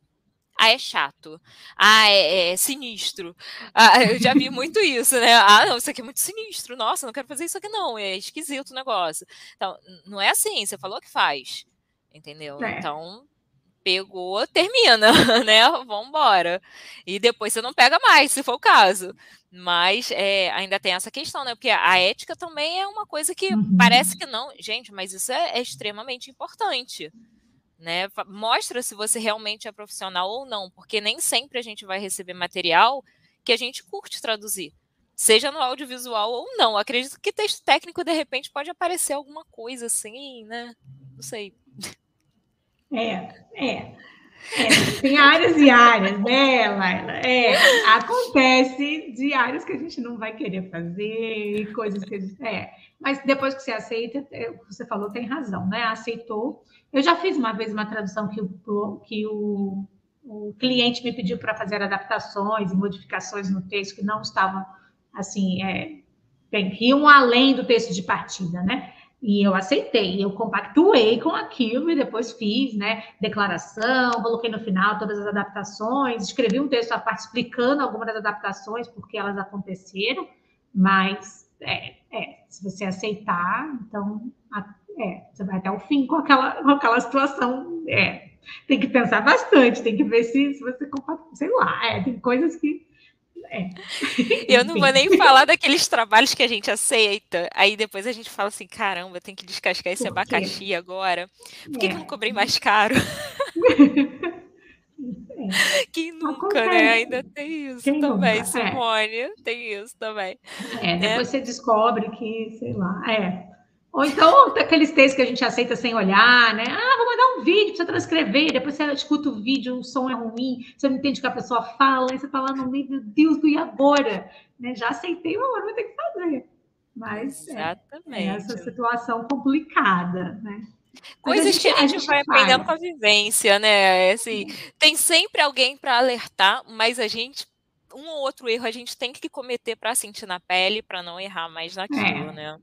ah, é chato, ah, é, é sinistro. Ah, eu já vi muito isso, né? Ah, não, isso aqui é muito sinistro, nossa, não quero fazer isso aqui não, é esquisito o negócio. Então, não é assim, você falou que faz, entendeu? É. Então, pegou, termina, né? Vambora. E depois você não pega mais, se for o caso. Mas é, ainda tem essa questão, né? Porque a ética também é uma coisa que uhum. parece que não. Gente, mas isso é, é extremamente importante né? Mostra se você realmente é profissional ou não, porque nem sempre a gente vai receber material que a gente curte traduzir, seja no audiovisual ou não. Acredito que texto técnico, de repente, pode aparecer alguma coisa assim, né? Não sei. É, é. É, tem áreas e áreas, né, Laila? É, acontece de áreas que a gente não vai querer fazer, coisas que. É, mas depois que você aceita, é, você falou, tem razão, né? Aceitou, eu já fiz uma vez uma tradução que o, que o, o cliente me pediu para fazer adaptações e modificações no texto que não estavam, assim, é, bem, que iam além do texto de partida, né? E eu aceitei, eu compactuei com aquilo e depois fiz, né, declaração, coloquei no final todas as adaptações, escrevi um texto à parte explicando algumas das adaptações, porque elas aconteceram, mas é, é se você aceitar, então é, você vai até o fim com aquela, com aquela situação. É, tem que pensar bastante, tem que ver se, se você sei lá, é, tem coisas que. É. Eu não vou nem falar daqueles trabalhos que a gente aceita, aí depois a gente fala assim: caramba, tem que descascar esse abacaxi agora. Por que, é. que eu não cobrei mais caro? É. Quem nunca, Acontece. né? Ainda tem isso Quem também, nunca? É. Simone. É. Tem isso também. É, depois você descobre que, sei lá, é. Ou então aqueles textos que a gente aceita sem olhar, né? Ah, vou mandar um vídeo para você transcrever, depois você escuta o vídeo, o som é ruim, você não entende o que a pessoa fala, aí você fala tá no meio, meu Deus, do e agora? Né? Já aceitei, mas agora vou ter que fazer. Mas Exatamente. É, é essa situação complicada, né? Coisas a gente, que a gente, a gente vai aprendendo com a vivência, né? Assim, tem sempre alguém para alertar, mas a gente um ou outro erro a gente tem que cometer para sentir na pele, para não errar mais naquilo, é. né?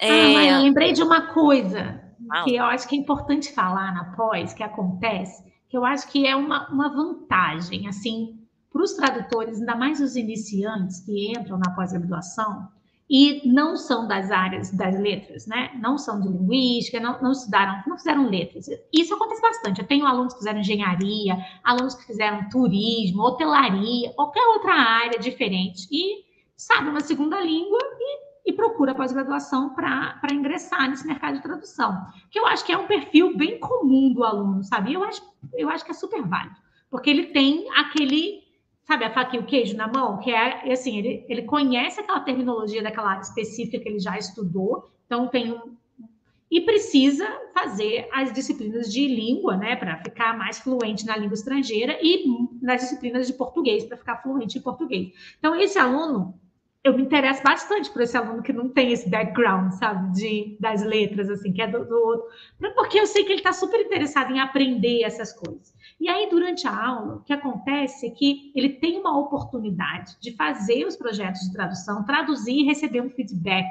É... Ah, lembrei de uma coisa ah, que eu acho que é importante falar na pós, que acontece, que eu acho que é uma, uma vantagem, assim, para os tradutores, ainda mais os iniciantes que entram na pós-graduação e não são das áreas das letras, né? Não são de linguística, não, não estudaram, não fizeram letras. Isso acontece bastante. Eu tenho alunos que fizeram engenharia, alunos que fizeram turismo, hotelaria, qualquer outra área diferente e sabe uma segunda língua e e procura pós-graduação para ingressar nesse mercado de tradução. Que eu acho que é um perfil bem comum do aluno, sabe? Eu acho, eu acho que é super válido, porque ele tem aquele sabe, a faca e o queijo na mão, que é assim, ele, ele conhece aquela terminologia daquela área específica que ele já estudou, então tem um, e precisa fazer as disciplinas de língua, né, para ficar mais fluente na língua estrangeira e nas disciplinas de português para ficar fluente em português. Então esse aluno, eu me interesso bastante por esse aluno que não tem esse background, sabe, de das letras assim, que é do, do outro, porque eu sei que ele está super interessado em aprender essas coisas. E aí durante a aula, o que acontece é que ele tem uma oportunidade de fazer os projetos de tradução, traduzir e receber um feedback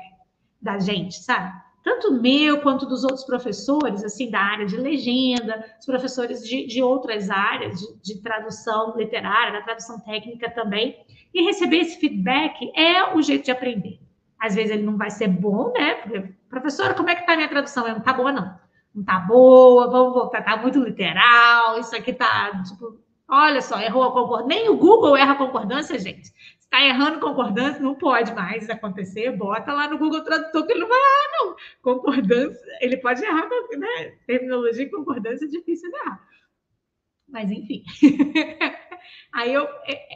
da gente, sabe? Tanto meu quanto dos outros professores, assim, da área de legenda, os professores de, de outras áreas, de, de, tradução literária, da tradução técnica também, e receber esse feedback é o jeito de aprender. Às vezes ele não vai ser bom, né? Porque, professora, como é que tá a minha tradução? Não tá boa, não. Não tá boa, vamos voltar, tá muito literal, isso aqui tá, tipo, olha só, errou a concordância. Nem o Google erra a concordância, gente está errando concordância, não pode mais acontecer, bota lá no Google Tradutor que ele não vai errar, não. Concordância, ele pode errar, né? Terminologia e concordância é difícil de errar. Mas, enfim. Aí eu,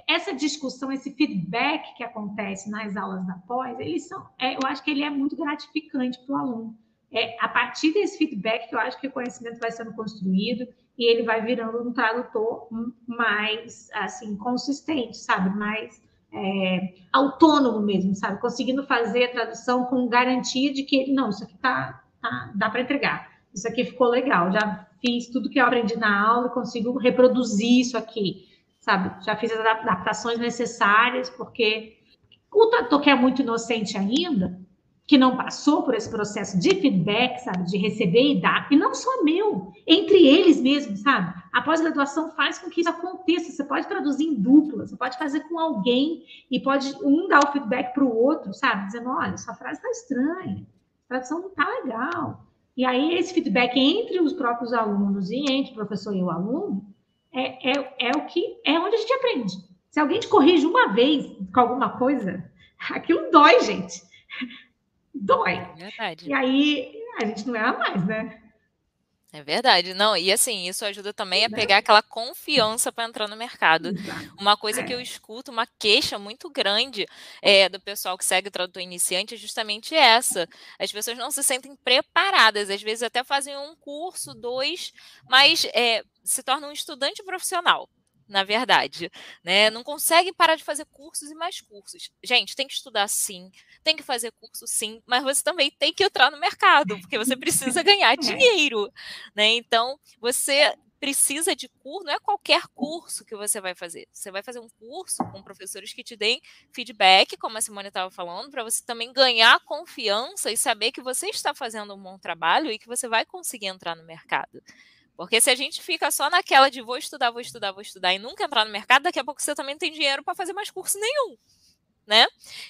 essa discussão, esse feedback que acontece nas aulas da pós, eles são, é, eu acho que ele é muito gratificante para o aluno. É a partir desse feedback que eu acho que o conhecimento vai sendo construído e ele vai virando um tradutor mais assim consistente, sabe? Mais é, autônomo mesmo, sabe? Conseguindo fazer a tradução com garantia de que ele, não, isso aqui tá, tá dá para entregar. Isso aqui ficou legal, já fiz tudo que eu aprendi na aula, consigo reproduzir isso aqui, sabe? Já fiz as adaptações necessárias, porque o tradutor que é muito inocente ainda, que não passou por esse processo de feedback, sabe, de receber e dar, e não só meu, entre eles mesmos, sabe? A pós-graduação faz com que isso aconteça. Você pode traduzir em dupla, você pode fazer com alguém e pode um dar o feedback para o outro, sabe? Dizendo, olha, sua frase está estranha, a tradução não está legal. E aí esse feedback entre os próprios alunos e entre o professor e o aluno é, é, é o que é onde a gente aprende. Se alguém te corrige uma vez com alguma coisa, aquilo dói, gente dói. É verdade. E aí a gente não erra mais, né? É verdade, não, e assim, isso ajuda também a pegar aquela confiança para entrar no mercado. Uma coisa que eu é. escuto, uma queixa muito grande é, do pessoal que segue o tradutor iniciante é justamente essa. As pessoas não se sentem preparadas, às vezes até fazem um curso, dois, mas é, se tornam um estudante profissional na verdade, né? Não conseguem parar de fazer cursos e mais cursos. Gente, tem que estudar sim, tem que fazer curso sim, mas você também tem que entrar no mercado, porque você precisa ganhar é. dinheiro, né? Então, você precisa de curso, não é qualquer curso que você vai fazer. Você vai fazer um curso com professores que te deem feedback, como a Simone estava falando, para você também ganhar confiança e saber que você está fazendo um bom trabalho e que você vai conseguir entrar no mercado. Porque se a gente fica só naquela de vou estudar, vou estudar, vou estudar e nunca entrar no mercado, daqui a pouco você também não tem dinheiro para fazer mais curso nenhum. Né?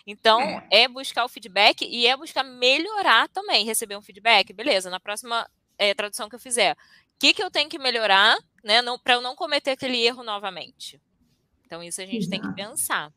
Então, é. é. buscar o feedback e é buscar melhorar também, receber um feedback. Beleza, na próxima é, tradução que eu fizer, o que, que eu tenho que melhorar né, para eu não cometer aquele erro novamente? Então, isso a gente Exato. tem que pensar.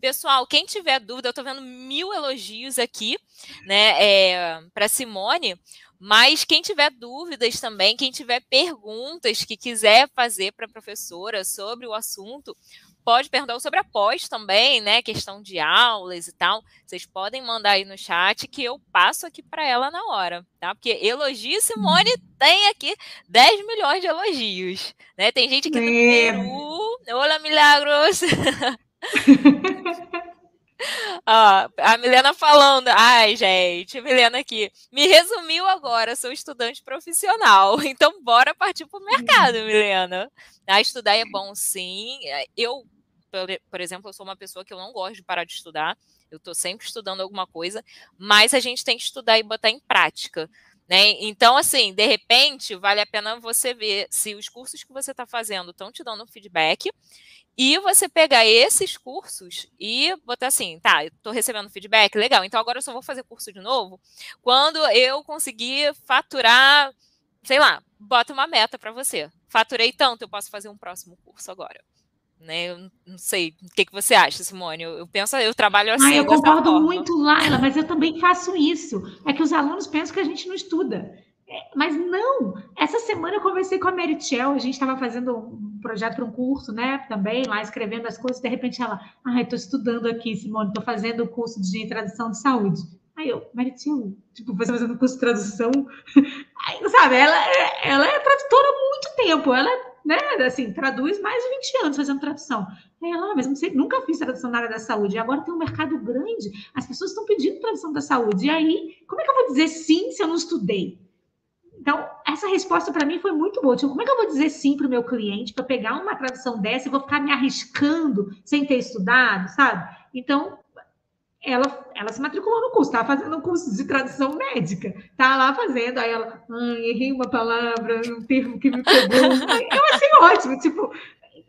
Pessoal, quem tiver dúvida, eu estou vendo mil elogios aqui, né, é, para Simone. Mas quem tiver dúvidas também, quem tiver perguntas que quiser fazer para a professora sobre o assunto, pode perguntar sobre a pós também, né? Questão de aulas e tal. Vocês podem mandar aí no chat que eu passo aqui para ela na hora, tá? Porque elogio Simone tem aqui 10 milhões de elogios, né? Tem gente aqui do Peru. Olá, Milagros! Ó, a Milena falando, ai, gente, Milena aqui, me resumiu agora, sou estudante profissional, então bora partir para o mercado, uhum. Milena. Ah, estudar é bom, sim. Eu, por exemplo, eu sou uma pessoa que eu não gosto de parar de estudar, eu estou sempre estudando alguma coisa, mas a gente tem que estudar e botar em prática. Né? Então, assim, de repente, vale a pena você ver se os cursos que você está fazendo estão te dando feedback e você pegar esses cursos e botar assim, tá, estou recebendo feedback, legal, então agora eu só vou fazer curso de novo quando eu conseguir faturar, sei lá, bota uma meta para você. Faturei tanto, eu posso fazer um próximo curso agora. Né? Eu não sei, o que, que você acha, Simone? Eu, eu penso, eu trabalho assim. Ah, eu concordo forma. muito, Laila, mas eu também faço isso. É que os alunos pensam que a gente não estuda. É, mas não! Essa semana eu conversei com a Merichel, a gente estava fazendo um projeto para um curso, né? Também, lá escrevendo as coisas, de repente ela, ah, estou estudando aqui, Simone, estou fazendo o curso de tradução de saúde. Aí eu, Maritinho, tipo, você fazendo curso de tradução? Aí, sabe, ela, ela é tradutora há muito tempo, ela, né, assim, traduz mais de 20 anos fazendo tradução. Aí ela, ah, mas sei, nunca fiz tradução na área da saúde, e agora tem um mercado grande, as pessoas estão pedindo tradução da saúde, e aí, como é que eu vou dizer sim se eu não estudei? Então, essa resposta para mim foi muito boa. Tipo, como é que eu vou dizer sim para o meu cliente para pegar uma tradução dessa e vou ficar me arriscando sem ter estudado, sabe? Então, ela, ela se matriculou no curso, estava fazendo um curso de tradução médica, tá lá fazendo, aí ela, errei uma palavra, um termo que me pegou. Eu achei ótimo, tipo,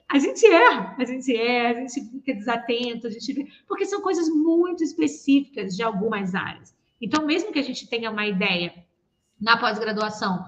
a gente erra, a gente erra, a gente fica desatento, a gente porque são coisas muito específicas de algumas áreas. Então, mesmo que a gente tenha uma ideia na pós-graduação.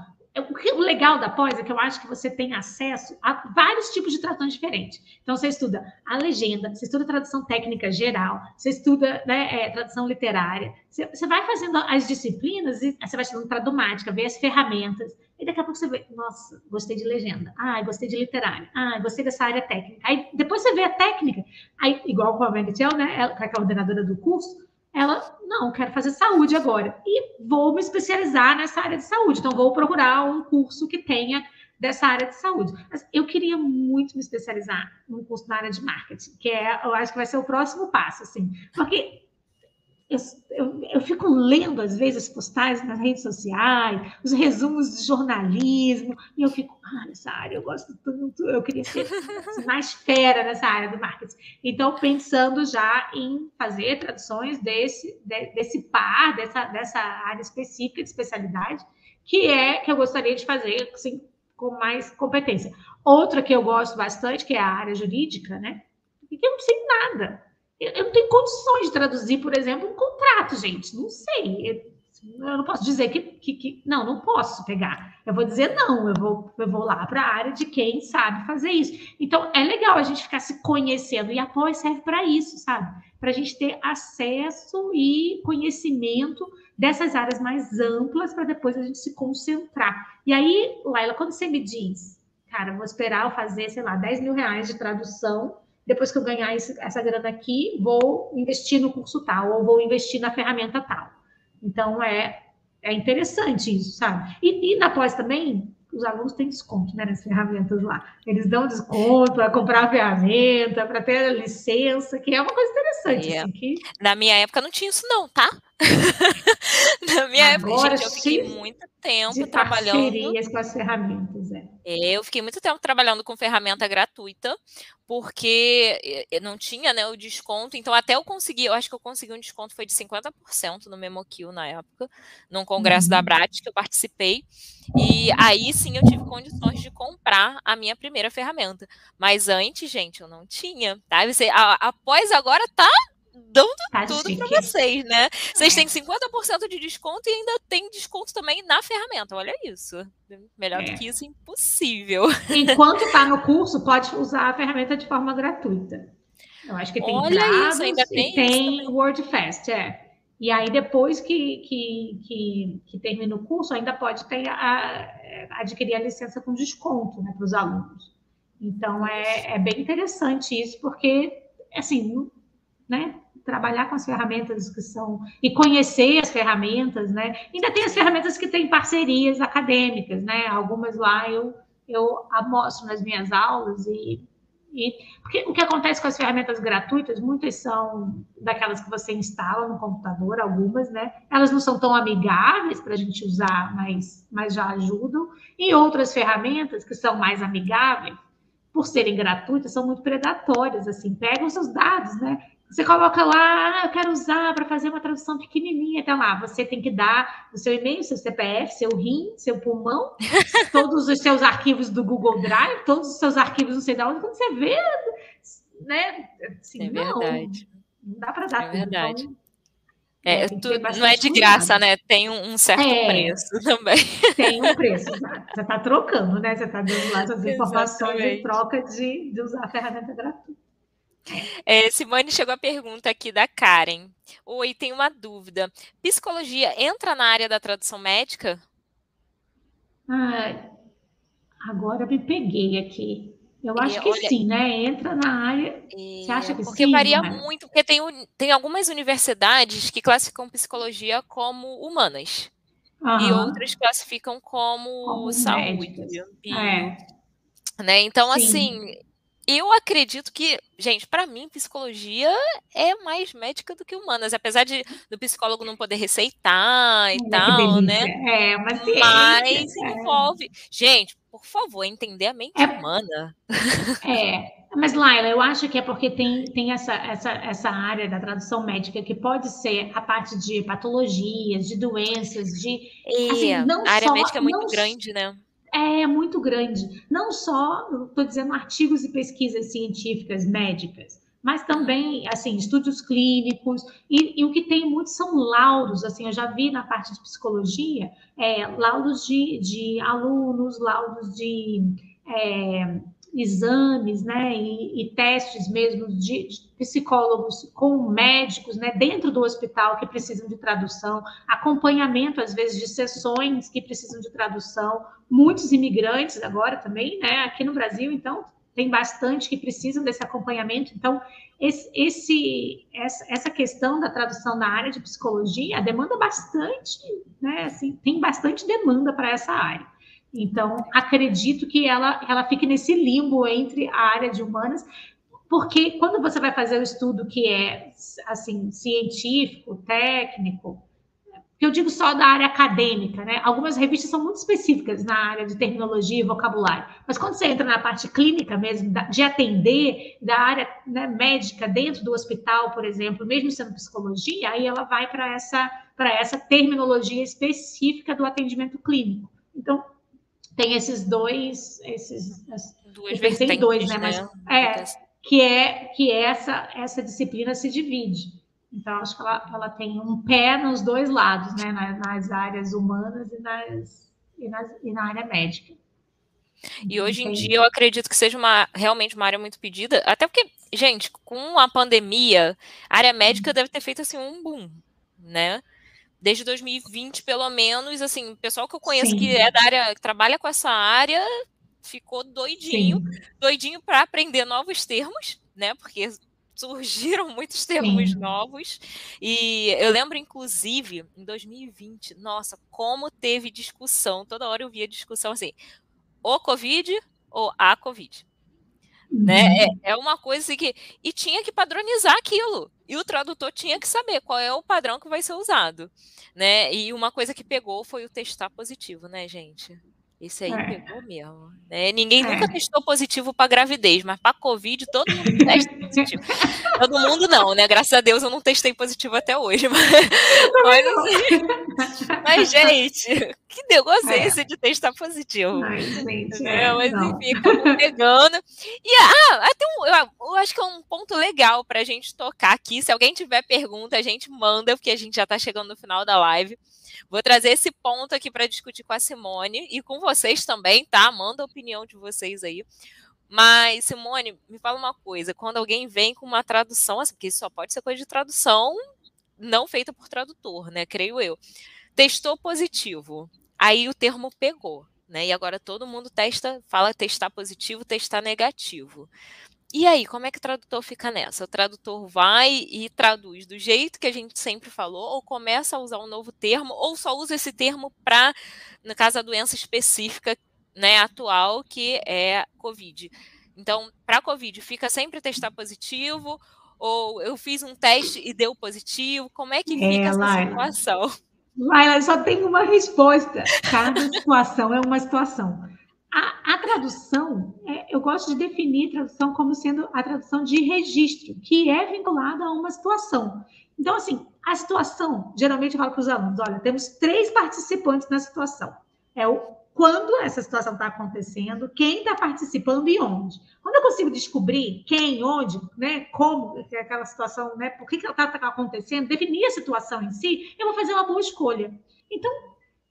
O legal da pós é que eu acho que você tem acesso a vários tipos de tradução diferentes. Então, você estuda a legenda, você estuda tradução técnica geral, você estuda né, é, tradução literária, você, você, vai fazendo as disciplinas e você vai estudando tradumática, vê as ferramentas, e daqui a pouco você vê, nossa, gostei de legenda, ah, gostei de literária, ah, gostei dessa área técnica. Aí depois você vê a técnica, aí, igual com a Meritel, né, ela, que é a coordenadora do curso, ela, não, quero fazer saúde agora. E vou me especializar nessa área de saúde. Então, vou procurar um curso que tenha dessa área de saúde. Mas eu queria muito me especializar num curso na área de marketing, que é, eu acho que vai ser o próximo passo, assim. Porque eu, eu, eu, fico lendo, às vezes, as postagens nas redes sociais, os resumos de jornalismo, e eu fico, ah, nessa área eu gosto tanto, eu queria ser mais fera nessa área do marketing. Então, pensando já em fazer traduções desse, de, desse par, dessa, dessa área específica de especialidade, que é que eu gostaria de fazer assim, com mais competência. Outra que eu gosto bastante, que é a área jurídica, né? E que eu não sei nada eu não tenho condições de traduzir, por exemplo, um contrato, gente. Não sei. Eu não posso dizer que, que, que, não, não posso pegar. Eu vou dizer não, eu vou, eu vou lá para a área de quem sabe fazer isso. Então é legal a gente ficar se conhecendo e a pós serve para isso, sabe? Para a gente ter acesso e conhecimento dessas áreas mais amplas para depois a gente se concentrar. E aí, Laila, quando você me diz, cara, vou esperar eu fazer, sei lá, 10 mil reais de tradução depois que eu ganhar esse, essa grana aqui, vou investir no curso tal, ou vou investir na ferramenta tal. Então, é, é interessante isso, sabe? E, e na pós também, os alunos têm desconto né, nas ferramentas lá. Eles dão desconto para comprar a ferramenta, para ter a licença, que é uma coisa interessante. É. Assim, que... Na minha época não tinha isso, não, tá? Na minha Agora, época, gente, eu fiquei muito tempo trabalhando. com as ferramentas, é. é. Eu fiquei muito tempo trabalhando com ferramenta gratuita, porque não tinha né, o desconto. Então, até eu consegui, eu acho que eu consegui um desconto foi de 50% no MemoQ na época, num congresso uhum. da Brat que eu participei. E aí sim eu tive condições de comprar a minha primeira ferramenta. Mas antes, gente, eu não tinha. Tá? Você, após agora tá dando tá tudo para vocês, né? Vocês é. têm 50% de desconto e ainda tem desconto também na ferramenta. Olha isso. Melhor é. do que isso, impossível. Enquanto está no curso, pode usar a ferramenta de forma gratuita. Eu acho que tem Olha dados isso, ainda tem, tem WordFest, é. E aí, depois que, que, que, que, termina o curso, ainda pode ter a, a adquirir a licença com desconto né, para os alunos. Então, é, é bem interessante isso, porque, assim, né, trabalhar com as ferramentas que são e conhecer as ferramentas, né? Ainda tem as ferramentas que têm parcerias acadêmicas, né? Algumas lá eu eu mostro nas minhas aulas e, e porque o que acontece com as ferramentas gratuitas, muitas são daquelas que você instala no computador, algumas, né? Elas não são tão amigáveis para a gente usar, mas, mas já ajudam. E outras ferramentas que são mais amigáveis, por serem gratuitas, são muito predatórias, assim, pegam seus dados, né? Você coloca lá, ah, eu quero usar para fazer uma tradução pequenininha, até lá. Você tem que dar o seu e-mail, seu CPF, seu rim, seu pulmão, todos os seus arquivos do Google Drive, todos os seus arquivos não sei de onde. Quando você vê, né? Assim, é verdade. Não, não dá para dar é verdade. Então, é, é tu, não é de graça, cuidado. né? Tem um, um certo é, preço também. Tem um preço, Você está trocando, né? Você está dando lá as informações em troca de, de usar a ferramenta gratuita. É, Simone chegou a pergunta aqui da Karen. Oi, tem uma dúvida. Psicologia entra na área da tradução médica? Ah, agora me peguei aqui. Eu acho é, que olha, sim, né? Entra na área. Você acha que porque sim? Porque varia né? muito, porque tem, tem algumas universidades que classificam psicologia como humanas. Uhum. E outras classificam como, como saúde. É. Né? Então, sim. assim, eu acredito que, gente, para mim, psicologia é mais médica do que humanas, apesar de do psicólogo não poder receitar e é tal, né? É, uma ciência, mas é. envolve. Gente, por favor, entender a mente é, humana. É, mas Laila, eu acho que é porque tem, tem essa, essa, essa área da tradução médica que pode ser a parte de patologias, de doenças, de. É, assim, não a área só, médica é muito grande, né? É muito grande. Não só, estou dizendo, artigos e pesquisas científicas médicas, mas também, assim, estudos clínicos, e, e, o que tem muito são laudos, assim, eu já vi na parte de psicologia, é, laudos de, de alunos, laudos de é, exames, né, e, e testes mesmo de, de, psicólogos com médicos, né, dentro do hospital que precisam de tradução, acompanhamento às vezes de sessões que precisam de tradução, muitos imigrantes agora também, né, aqui no Brasil, então tem bastante que precisam desse acompanhamento. Então, esse, esse, essa, essa questão da tradução na área de psicologia demanda bastante, né, assim, tem bastante demanda para essa área. Então, acredito que ela, ela fique nesse limbo entre a área de humanas, porque quando você vai fazer o estudo que é assim científico, técnico, que eu digo só da área acadêmica, né? Algumas revistas são muito específicas na área de terminologia e vocabulário, mas quando você entra na parte clínica mesmo, de atender, da área né, médica dentro do hospital, por exemplo, mesmo sendo psicologia, aí ela vai para essa essa terminologia específica do atendimento clínico. Então, tem esses dois, esses duas dois, né? Mas né? é que é que essa essa disciplina se divide. Então acho que ela, ela tem um pé nos dois lados, né? Nas, nas áreas humanas e nas, e, nas, e na área médica. E hoje em dia eu acredito que seja uma realmente uma área muito pedida, até porque, gente, com a pandemia, a área médica uhum. deve ter feito assim um boom, né? Desde 2020, pelo menos, assim, o pessoal que eu conheço Sim. que é da área, que trabalha com essa área, ficou doidinho, Sim. doidinho para aprender novos termos, né? Porque surgiram muitos termos Sim. novos. E eu lembro, inclusive, em 2020, nossa, como teve discussão, toda hora eu via discussão assim, o Covid ou a Covid. Né? É, uhum. é uma coisa que. E tinha que padronizar aquilo. E o tradutor tinha que saber qual é o padrão que vai ser usado. Né? E uma coisa que pegou foi o testar positivo, né, gente? Esse aí é. pegou mesmo. Né? Ninguém é. nunca testou positivo para gravidez, mas para Covid todo mundo testa positivo. todo mundo não, né? Graças a Deus eu não testei positivo até hoje. Mas, mas, mas gente, que negócio é, esse de testar positivo? Ai, gente, é, mas não. enfim, acabou pegando. E ah, até um, eu, eu acho que é um ponto legal para a gente tocar aqui. Se alguém tiver pergunta, a gente manda, porque a gente já está chegando no final da live. Vou trazer esse ponto aqui para discutir com a Simone e com vocês também, tá? Manda a opinião de vocês aí. Mas, Simone, me fala uma coisa: quando alguém vem com uma tradução, assim, porque só pode ser coisa de tradução não feita por tradutor, né? Creio eu. Testou positivo. Aí o termo pegou, né? E agora todo mundo testa, fala testar positivo, testar negativo. E aí, como é que o tradutor fica nessa? O tradutor vai e traduz do jeito que a gente sempre falou, ou começa a usar um novo termo, ou só usa esse termo para, no caso, a doença específica né, atual, que é Covid. Então, para Covid, fica sempre testar positivo, ou eu fiz um teste e deu positivo? Como é que fica é, essa Laila. situação? Laila, só tem uma resposta. Cada situação é uma situação. A, a tradução, é, eu gosto de definir tradução como sendo a tradução de registro, que é vinculada a uma situação. Então, assim, a situação, geralmente eu falo para os alunos: olha, temos três participantes na situação. É o quando essa situação está acontecendo, quem está participando e onde. Quando eu consigo descobrir quem, onde, né, como é aquela situação, né, por que, que ela está tá acontecendo, definir a situação em si, eu vou fazer uma boa escolha. Então,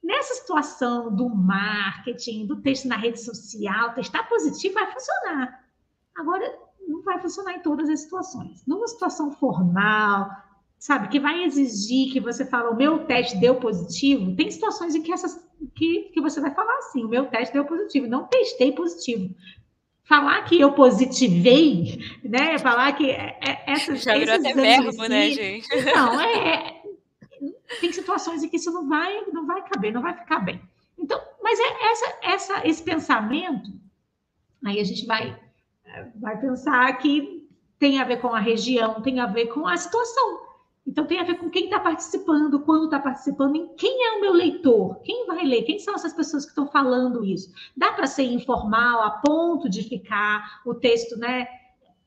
Nessa situação do marketing, do texto na rede social, testar positivo vai funcionar. Agora, não vai funcionar em todas as situações. Numa situação formal, sabe, que vai exigir que você fale, o meu teste deu positivo, tem situações em que, essas, que, que você vai falar assim, o meu teste deu positivo, não testei positivo. falar que eu positivei, né? Falar que é, é, essas Já virou até verbo, né, gente? Não, é, é, tem situações em que isso não vai, não vai caber, não vai ficar bem. Então, mas é essa, essa, esse pensamento, aí a gente vai, vai pensar que tem a ver com a região, tem a ver com a situação. Então tem a ver com quem está participando, quando está participando, em quem é o meu leitor, quem vai ler, quem são essas pessoas que estão falando isso. Dá para ser informal a ponto de ficar o texto, né?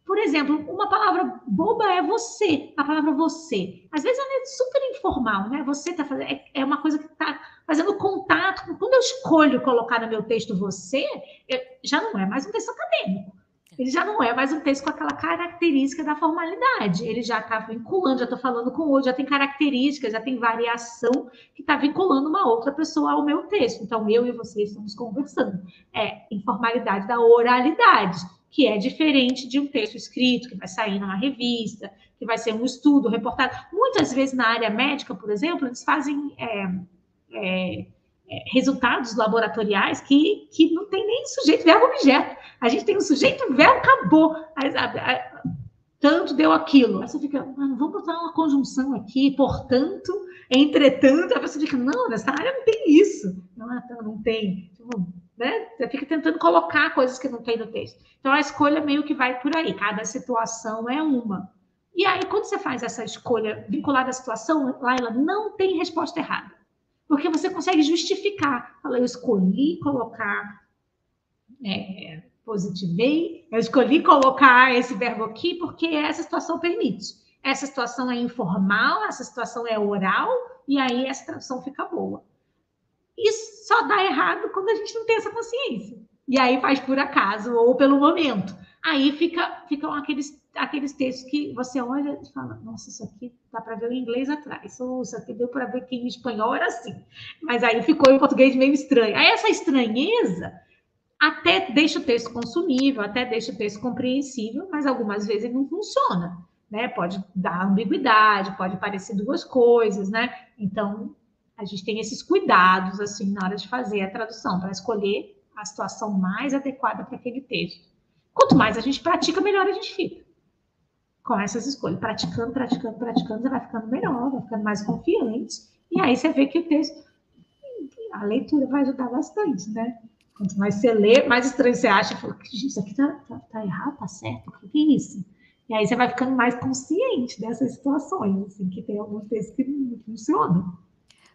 Por exemplo, uma palavra boba é você, a palavra você. Às vezes ela é super informal, né? Você está fazendo, é, é, uma coisa que está fazendo contato. Quando eu escolho colocar no meu texto você, já não é mais um texto acadêmico ele já não é mais um texto com aquela característica da formalidade. Ele já está vinculando, já estou falando com outro, já tem características, já tem variação que está vinculando uma outra pessoa ao meu texto. Então, eu e você estamos conversando. É informalidade da oralidade, que é diferente de um texto escrito, que vai sair numa revista, que vai ser um estudo, reportado. Muitas vezes na área médica, por exemplo, eles fazem. É, é, é, resultados laboratoriais que, que não tem nem sujeito, verbo, objeto. A gente tem um sujeito, verbo, acabou. tanto deu aquilo. Aí você fica, vamos botar uma conjunção aqui, portanto, entretanto, a pessoa fica, não, nessa área não tem isso. Não, não tem. Tipo, né? Você fica tentando colocar coisas que não tem no texto. Então, a escolha meio que vai por aí. Cada situação é uma. E aí, quando você faz essa escolha vinculada à situação, Laila, não tem resposta errada porque você consegue justificar. Fala, eu escolhi colocar, é, positivei, eu escolhi colocar esse verbo aqui porque essa situação permite. Essa situação é informal, essa situação é oral, e aí essa tradução fica boa. Isso só dá errado quando a gente não tem essa consciência. E aí faz por acaso ou pelo momento. Aí fica, ficam aqueles aqueles textos que você olha e fala, nossa, isso aqui dá para ver o inglês atrás, ou isso aqui deu para ver que em espanhol era assim, mas aí ficou em português meio estranho. Aí essa estranheza até deixa o texto consumível, até deixa o texto compreensível, mas algumas vezes ele não funciona, né? Pode dar ambiguidade, pode parecer duas coisas, né? Então, a gente tem esses cuidados, assim, na hora de fazer a tradução, para escolher a situação mais adequada para aquele texto. Quanto mais a gente pratica, melhor a gente fica com essas escolhas. Praticando, praticando, praticando, você vai ficando melhor, vai ficando mais confiante. E aí você vê que o texto, a leitura vai ajudar bastante, né? Quanto mais você lê, mais estranho você acha. Fala, isso aqui tá, tá, tá, errado, tá certo, o que é isso? E aí você vai ficando mais consciente dessas situações, assim, que tem alguns textos que não funcionam.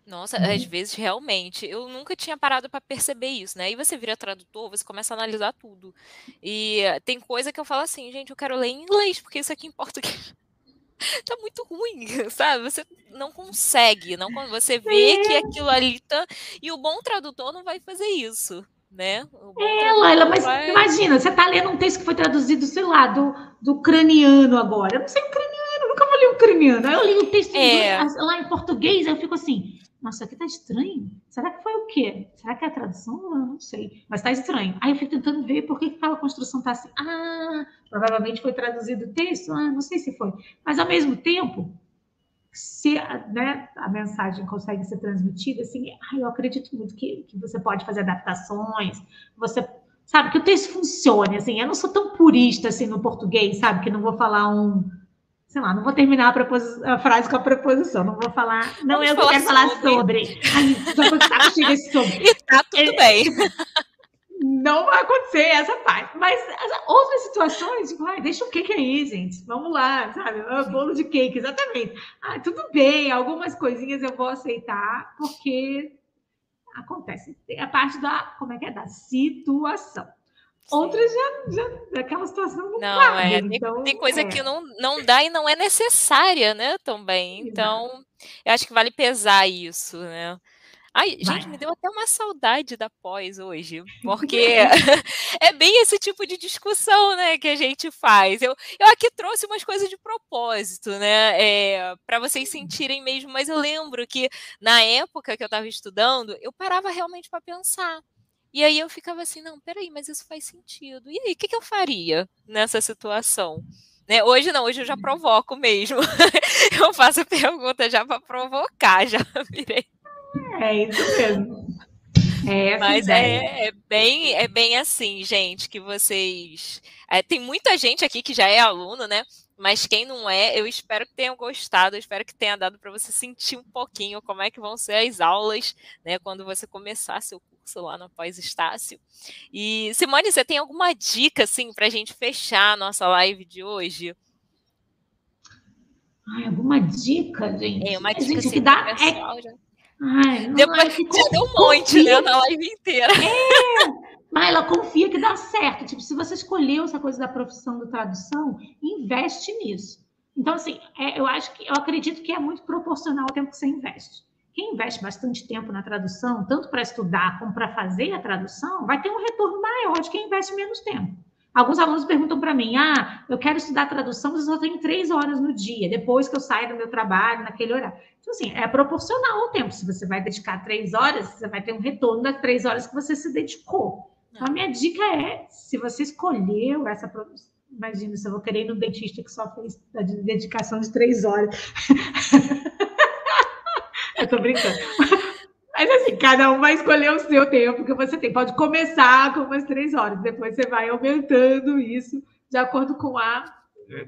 Nossa, às uhum. vezes realmente, eu nunca tinha parado para perceber isso, né? Aí você vira tradutor, você começa a analisar tudo. E tem coisa que eu falo assim, gente, eu quero ler em inglês, porque isso aqui em português tá muito ruim, sabe? Você não consegue, não você vê que é. aquilo ali tá e o bom tradutor não vai fazer isso, né? É, Laila, mas vai... imagina, você tá lendo um texto que foi traduzido, sei lá, do, do ucraniano agora. Eu não sei ucraniano, nunca vou ler ucraniano. Aí eu li o texto é. lá em português, aí eu fico assim, nossa, aqui tá estranho. Será que foi o quê? Será que é a tradução? Eu não sei. Mas tá estranho. Aí eu fui tentando ver por que aquela construção tá assim. Ah, provavelmente foi traduzido o texto. Ah, não sei se foi. Mas ao mesmo tempo, se né, a mensagem consegue ser transmitida, assim, ah, eu acredito muito que, que você pode fazer adaptações, você sabe que o texto funcione, assim, eu não sou tão purista assim no português, sabe, que não vou falar um sei lá, não vou terminar a, a, frase com a preposição, não vou falar, não Vamos é o que eu quero falar sobre. Ai, tô tá sobre. E tá tudo é, bem. Não vai acontecer essa parte. Mas outras situações, tipo, ai, deixa o cake aí, gente. Vamos lá, sabe? Ah, bolo de cake, exatamente. Ah, tudo bem, algumas coisinhas eu vou aceitar, porque acontece. A parte da, como é que é? Da situação. Outras já, já daquela situação não, não cabe, é. Então, tem, coisa é. que não, não dá e não é necessária, né, também. Então, Exato. eu acho que vale pesar isso, né? Ai, gente, Vai. me deu até uma saudade da pós hoje, porque é bem esse tipo de discussão, né, que a gente faz. Eu, eu aqui trouxe umas coisas de propósito, né, é, para vocês sentirem mesmo, mas eu lembro que na época que eu estava estudando, eu parava realmente para pensar. E aí eu ficava assim, não, peraí, mas isso faz sentido. E aí, o que, que eu faria nessa situação? Né? Hoje não, hoje eu já uhum. provoco mesmo. eu faço pergunta já para provocar, já virei. É isso mesmo. É Mas é, é, bem, é bem assim, gente, que vocês. É, tem muita gente aqui que já é aluno, né? Mas quem não é, eu espero que tenham gostado, eu espero que tenha dado para você sentir um pouquinho como é que vão ser as aulas, né, quando você começar seu curso lá no Pós-Estácio. E, Simone, você tem alguma dica, assim, para a gente fechar a nossa live de hoje? Ai, alguma dica, gente? É, uma dica gente, assim, que dá, é... já... Ai, Depois ai, que deu um monte, né, na live inteira. É, mas ela confia que dá certo. Tipo, se você escolheu essa coisa da profissão da tradução, investe nisso. Então, assim, é, eu acho que eu acredito que é muito proporcional ao tempo que você investe. Quem investe bastante tempo na tradução, tanto para estudar como para fazer a tradução, vai ter um retorno maior de quem investe menos tempo. Alguns alunos perguntam para mim: ah, eu quero estudar tradução, mas eu só tenho três horas no dia, depois que eu saio do meu trabalho, naquele horário. Então, assim, é proporcional ao tempo. Se você vai dedicar três horas, você vai ter um retorno das três horas que você se dedicou. Então, a minha dica é: se você escolheu essa imagina se eu vou querer ir no dentista que só fez a dedicação de três horas. eu tô brincando. Mas assim, cada um vai escolher o seu tempo que você tem. Pode começar com umas três horas, depois você vai aumentando isso de acordo com a,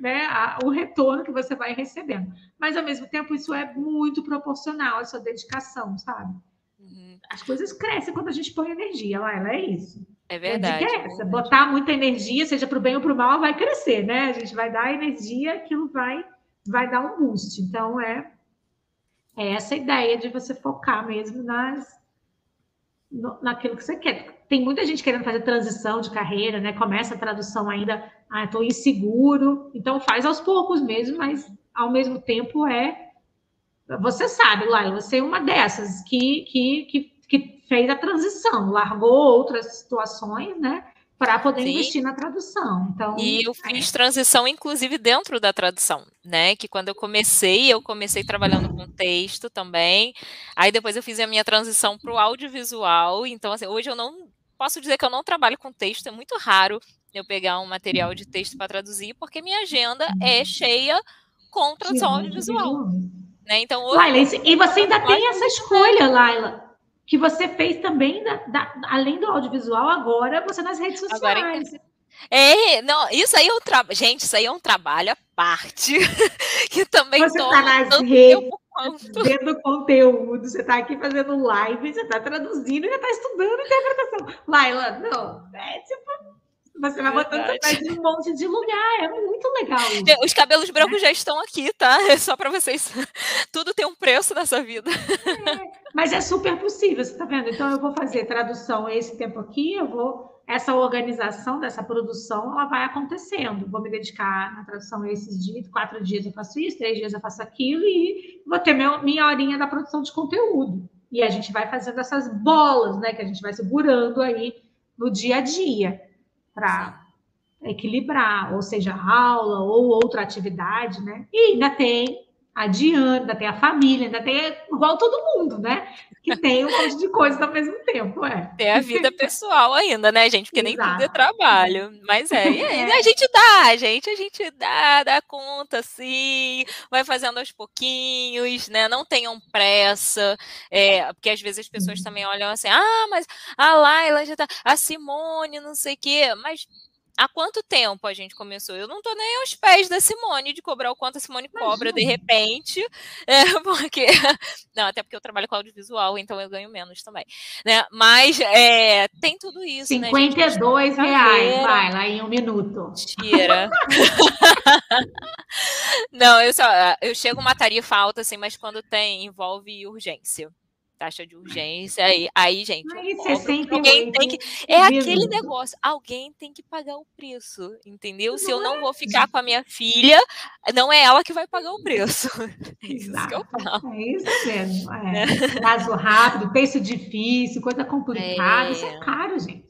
né, a, o retorno que você vai recebendo. Mas ao mesmo tempo, isso é muito proporcional à sua dedicação, sabe? Uhum. As coisas crescem quando a gente põe energia lá, ela é isso. É verdade. É essa. Botar muita energia, seja para o bem ou para o mal, vai crescer, né? A gente vai dar energia, aquilo vai, vai dar um boost. Então, é é essa ideia de você focar mesmo nas, no, naquilo que você quer. Tem muita gente querendo fazer transição de carreira, né? Começa a tradução ainda, ah, estou inseguro. Então faz aos poucos mesmo, mas ao mesmo tempo é. Você sabe, Laila, você é uma dessas que, que, que, que fez a transição, largou outras situações, né? Para poder Sim. investir na tradução. Então, e eu é. fiz transição, inclusive, dentro da tradução, né? Que quando eu comecei, eu comecei trabalhando com texto também. Aí depois eu fiz a minha transição para o audiovisual. Então, assim, hoje eu não posso dizer que eu não trabalho com texto, é muito raro eu pegar um material de texto para traduzir, porque minha agenda é cheia com tradução audiovisual. Né? Então, hoje, Laila, e você ainda tem essa escolha, Laila que você fez também, da, da, além do audiovisual, agora você nas redes sociais. Agora, é, não, isso aí é um trabalho. Gente, isso aí é um trabalho à parte. que também Você está nas redes, vendo conteúdo, você está aqui fazendo live, você está traduzindo, já está estudando interpretação. Laila, não, é tipo. Você vai botando em um monte de lugar, é muito legal. Isso. Os cabelos brancos é. já estão aqui, tá? É só para vocês. Tudo tem um preço nessa vida. É, mas é super possível, você tá vendo? Então eu vou fazer tradução esse tempo aqui, eu vou. Essa organização dessa produção, ela vai acontecendo. Vou me dedicar na tradução esses dias, quatro dias eu faço isso, três dias eu faço aquilo, e vou ter meu, minha horinha da produção de conteúdo. E a gente vai fazendo essas bolas, né? Que a gente vai segurando aí no dia a dia para equilibrar, ou seja, aula ou outra atividade, né? E ainda tem a Diana, ainda tem a família, ainda tem igual todo mundo, né? Que tem um monte de coisa ao mesmo tempo, é. Tem a vida pessoal ainda, né, gente? Porque Exato. nem tudo é trabalho. Mas é, e aí, a gente dá, gente, a gente dá, dá conta, sim, vai fazendo aos pouquinhos, né? Não tenham pressa, é, porque às vezes as pessoas também olham assim, ah, mas a Laila já tá, a Simone, não sei o quê, mas há quanto tempo a gente começou? Eu não estou nem aos pés da Simone de cobrar o quanto a Simone cobra de repente, é, porque não, até porque eu trabalho com audiovisual, então eu ganho menos também, né? Mas é, tem tudo isso, 52 né, reais, vai lá em um minuto. Tira. não, eu só eu chego uma tarifa alta assim, mas quando tem envolve urgência taxa de urgência. Aí, aí gente, alguém tem que. É aquele negócio, alguém tem que pagar o preço, entendeu? Se eu não vou ficar com a minha filha, não é ela que vai pagar o preço. É isso que eu falo. É isso mesmo. É. é. Prazo rápido, texto difícil, coisa complicada. É. Isso é caro, gente.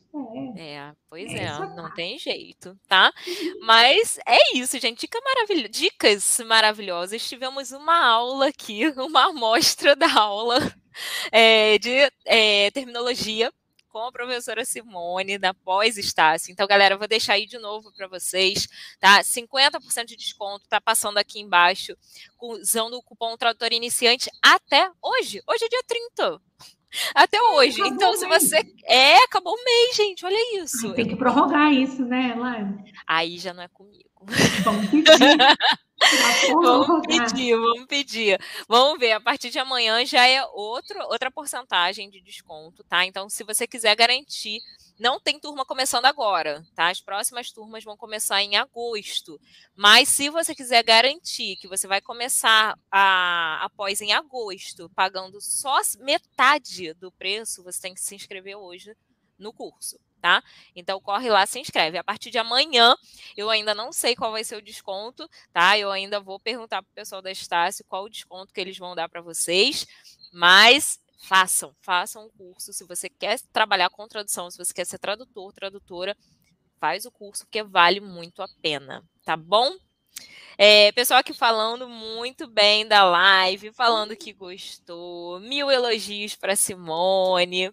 É, é pois é, é não tem jeito, tá? Mas é isso, gente. Dica maravilhosa, dicas maravilhosas. Tivemos uma aula aqui, uma amostra da aula é, de é, terminologia com a professora Simone da pós-Estácio. Então, galera, eu vou deixar aí de novo para vocês, tá? 50% de desconto, tá passando aqui embaixo, usando o cupom Tradutor Iniciante até hoje. Hoje é dia 30. Até hoje. Acabou então, se você. É, acabou o mês, gente. Olha isso. Ai, tem que prorrogar isso, né, Laine? Aí já não é comigo. Vamos pedir. vamos pedir, vamos pedir. Vamos ver, a partir de amanhã já é outro, outra porcentagem de desconto, tá? Então, se você quiser garantir, não tem turma começando agora, tá? As próximas turmas vão começar em agosto. Mas se você quiser garantir que você vai começar a, após em agosto, pagando só metade do preço, você tem que se inscrever hoje no curso tá? Então corre lá, se inscreve. A partir de amanhã, eu ainda não sei qual vai ser o desconto, tá? Eu ainda vou perguntar pro pessoal da Estácio qual o desconto que eles vão dar para vocês, mas façam, façam o curso. Se você quer trabalhar com tradução, se você quer ser tradutor, tradutora, faz o curso porque vale muito a pena, tá bom? É, pessoal aqui falando muito bem da live, falando que gostou. Mil elogios para Simone.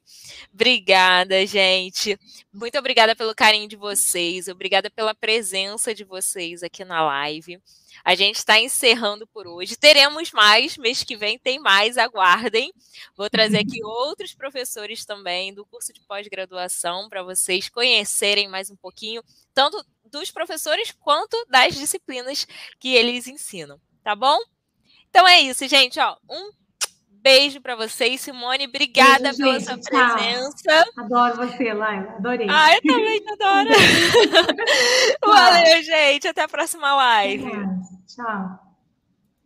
Obrigada, gente. Muito obrigada pelo carinho de vocês. Obrigada pela presença de vocês aqui na live. A gente está encerrando por hoje. Teremos mais, mês que vem tem mais, aguardem. Vou trazer aqui outros professores também do curso de pós-graduação para vocês conhecerem mais um pouquinho, tanto dos professores quanto das disciplinas que eles ensinam, tá bom? Então é isso, gente, ó. Um beijo para vocês, Simone. Obrigada beijo, pela gente, sua tchau. presença. Adoro você, Laila. Adorei. Ah, eu também te adoro. Valeu, gente. Até a próxima live. Tchau.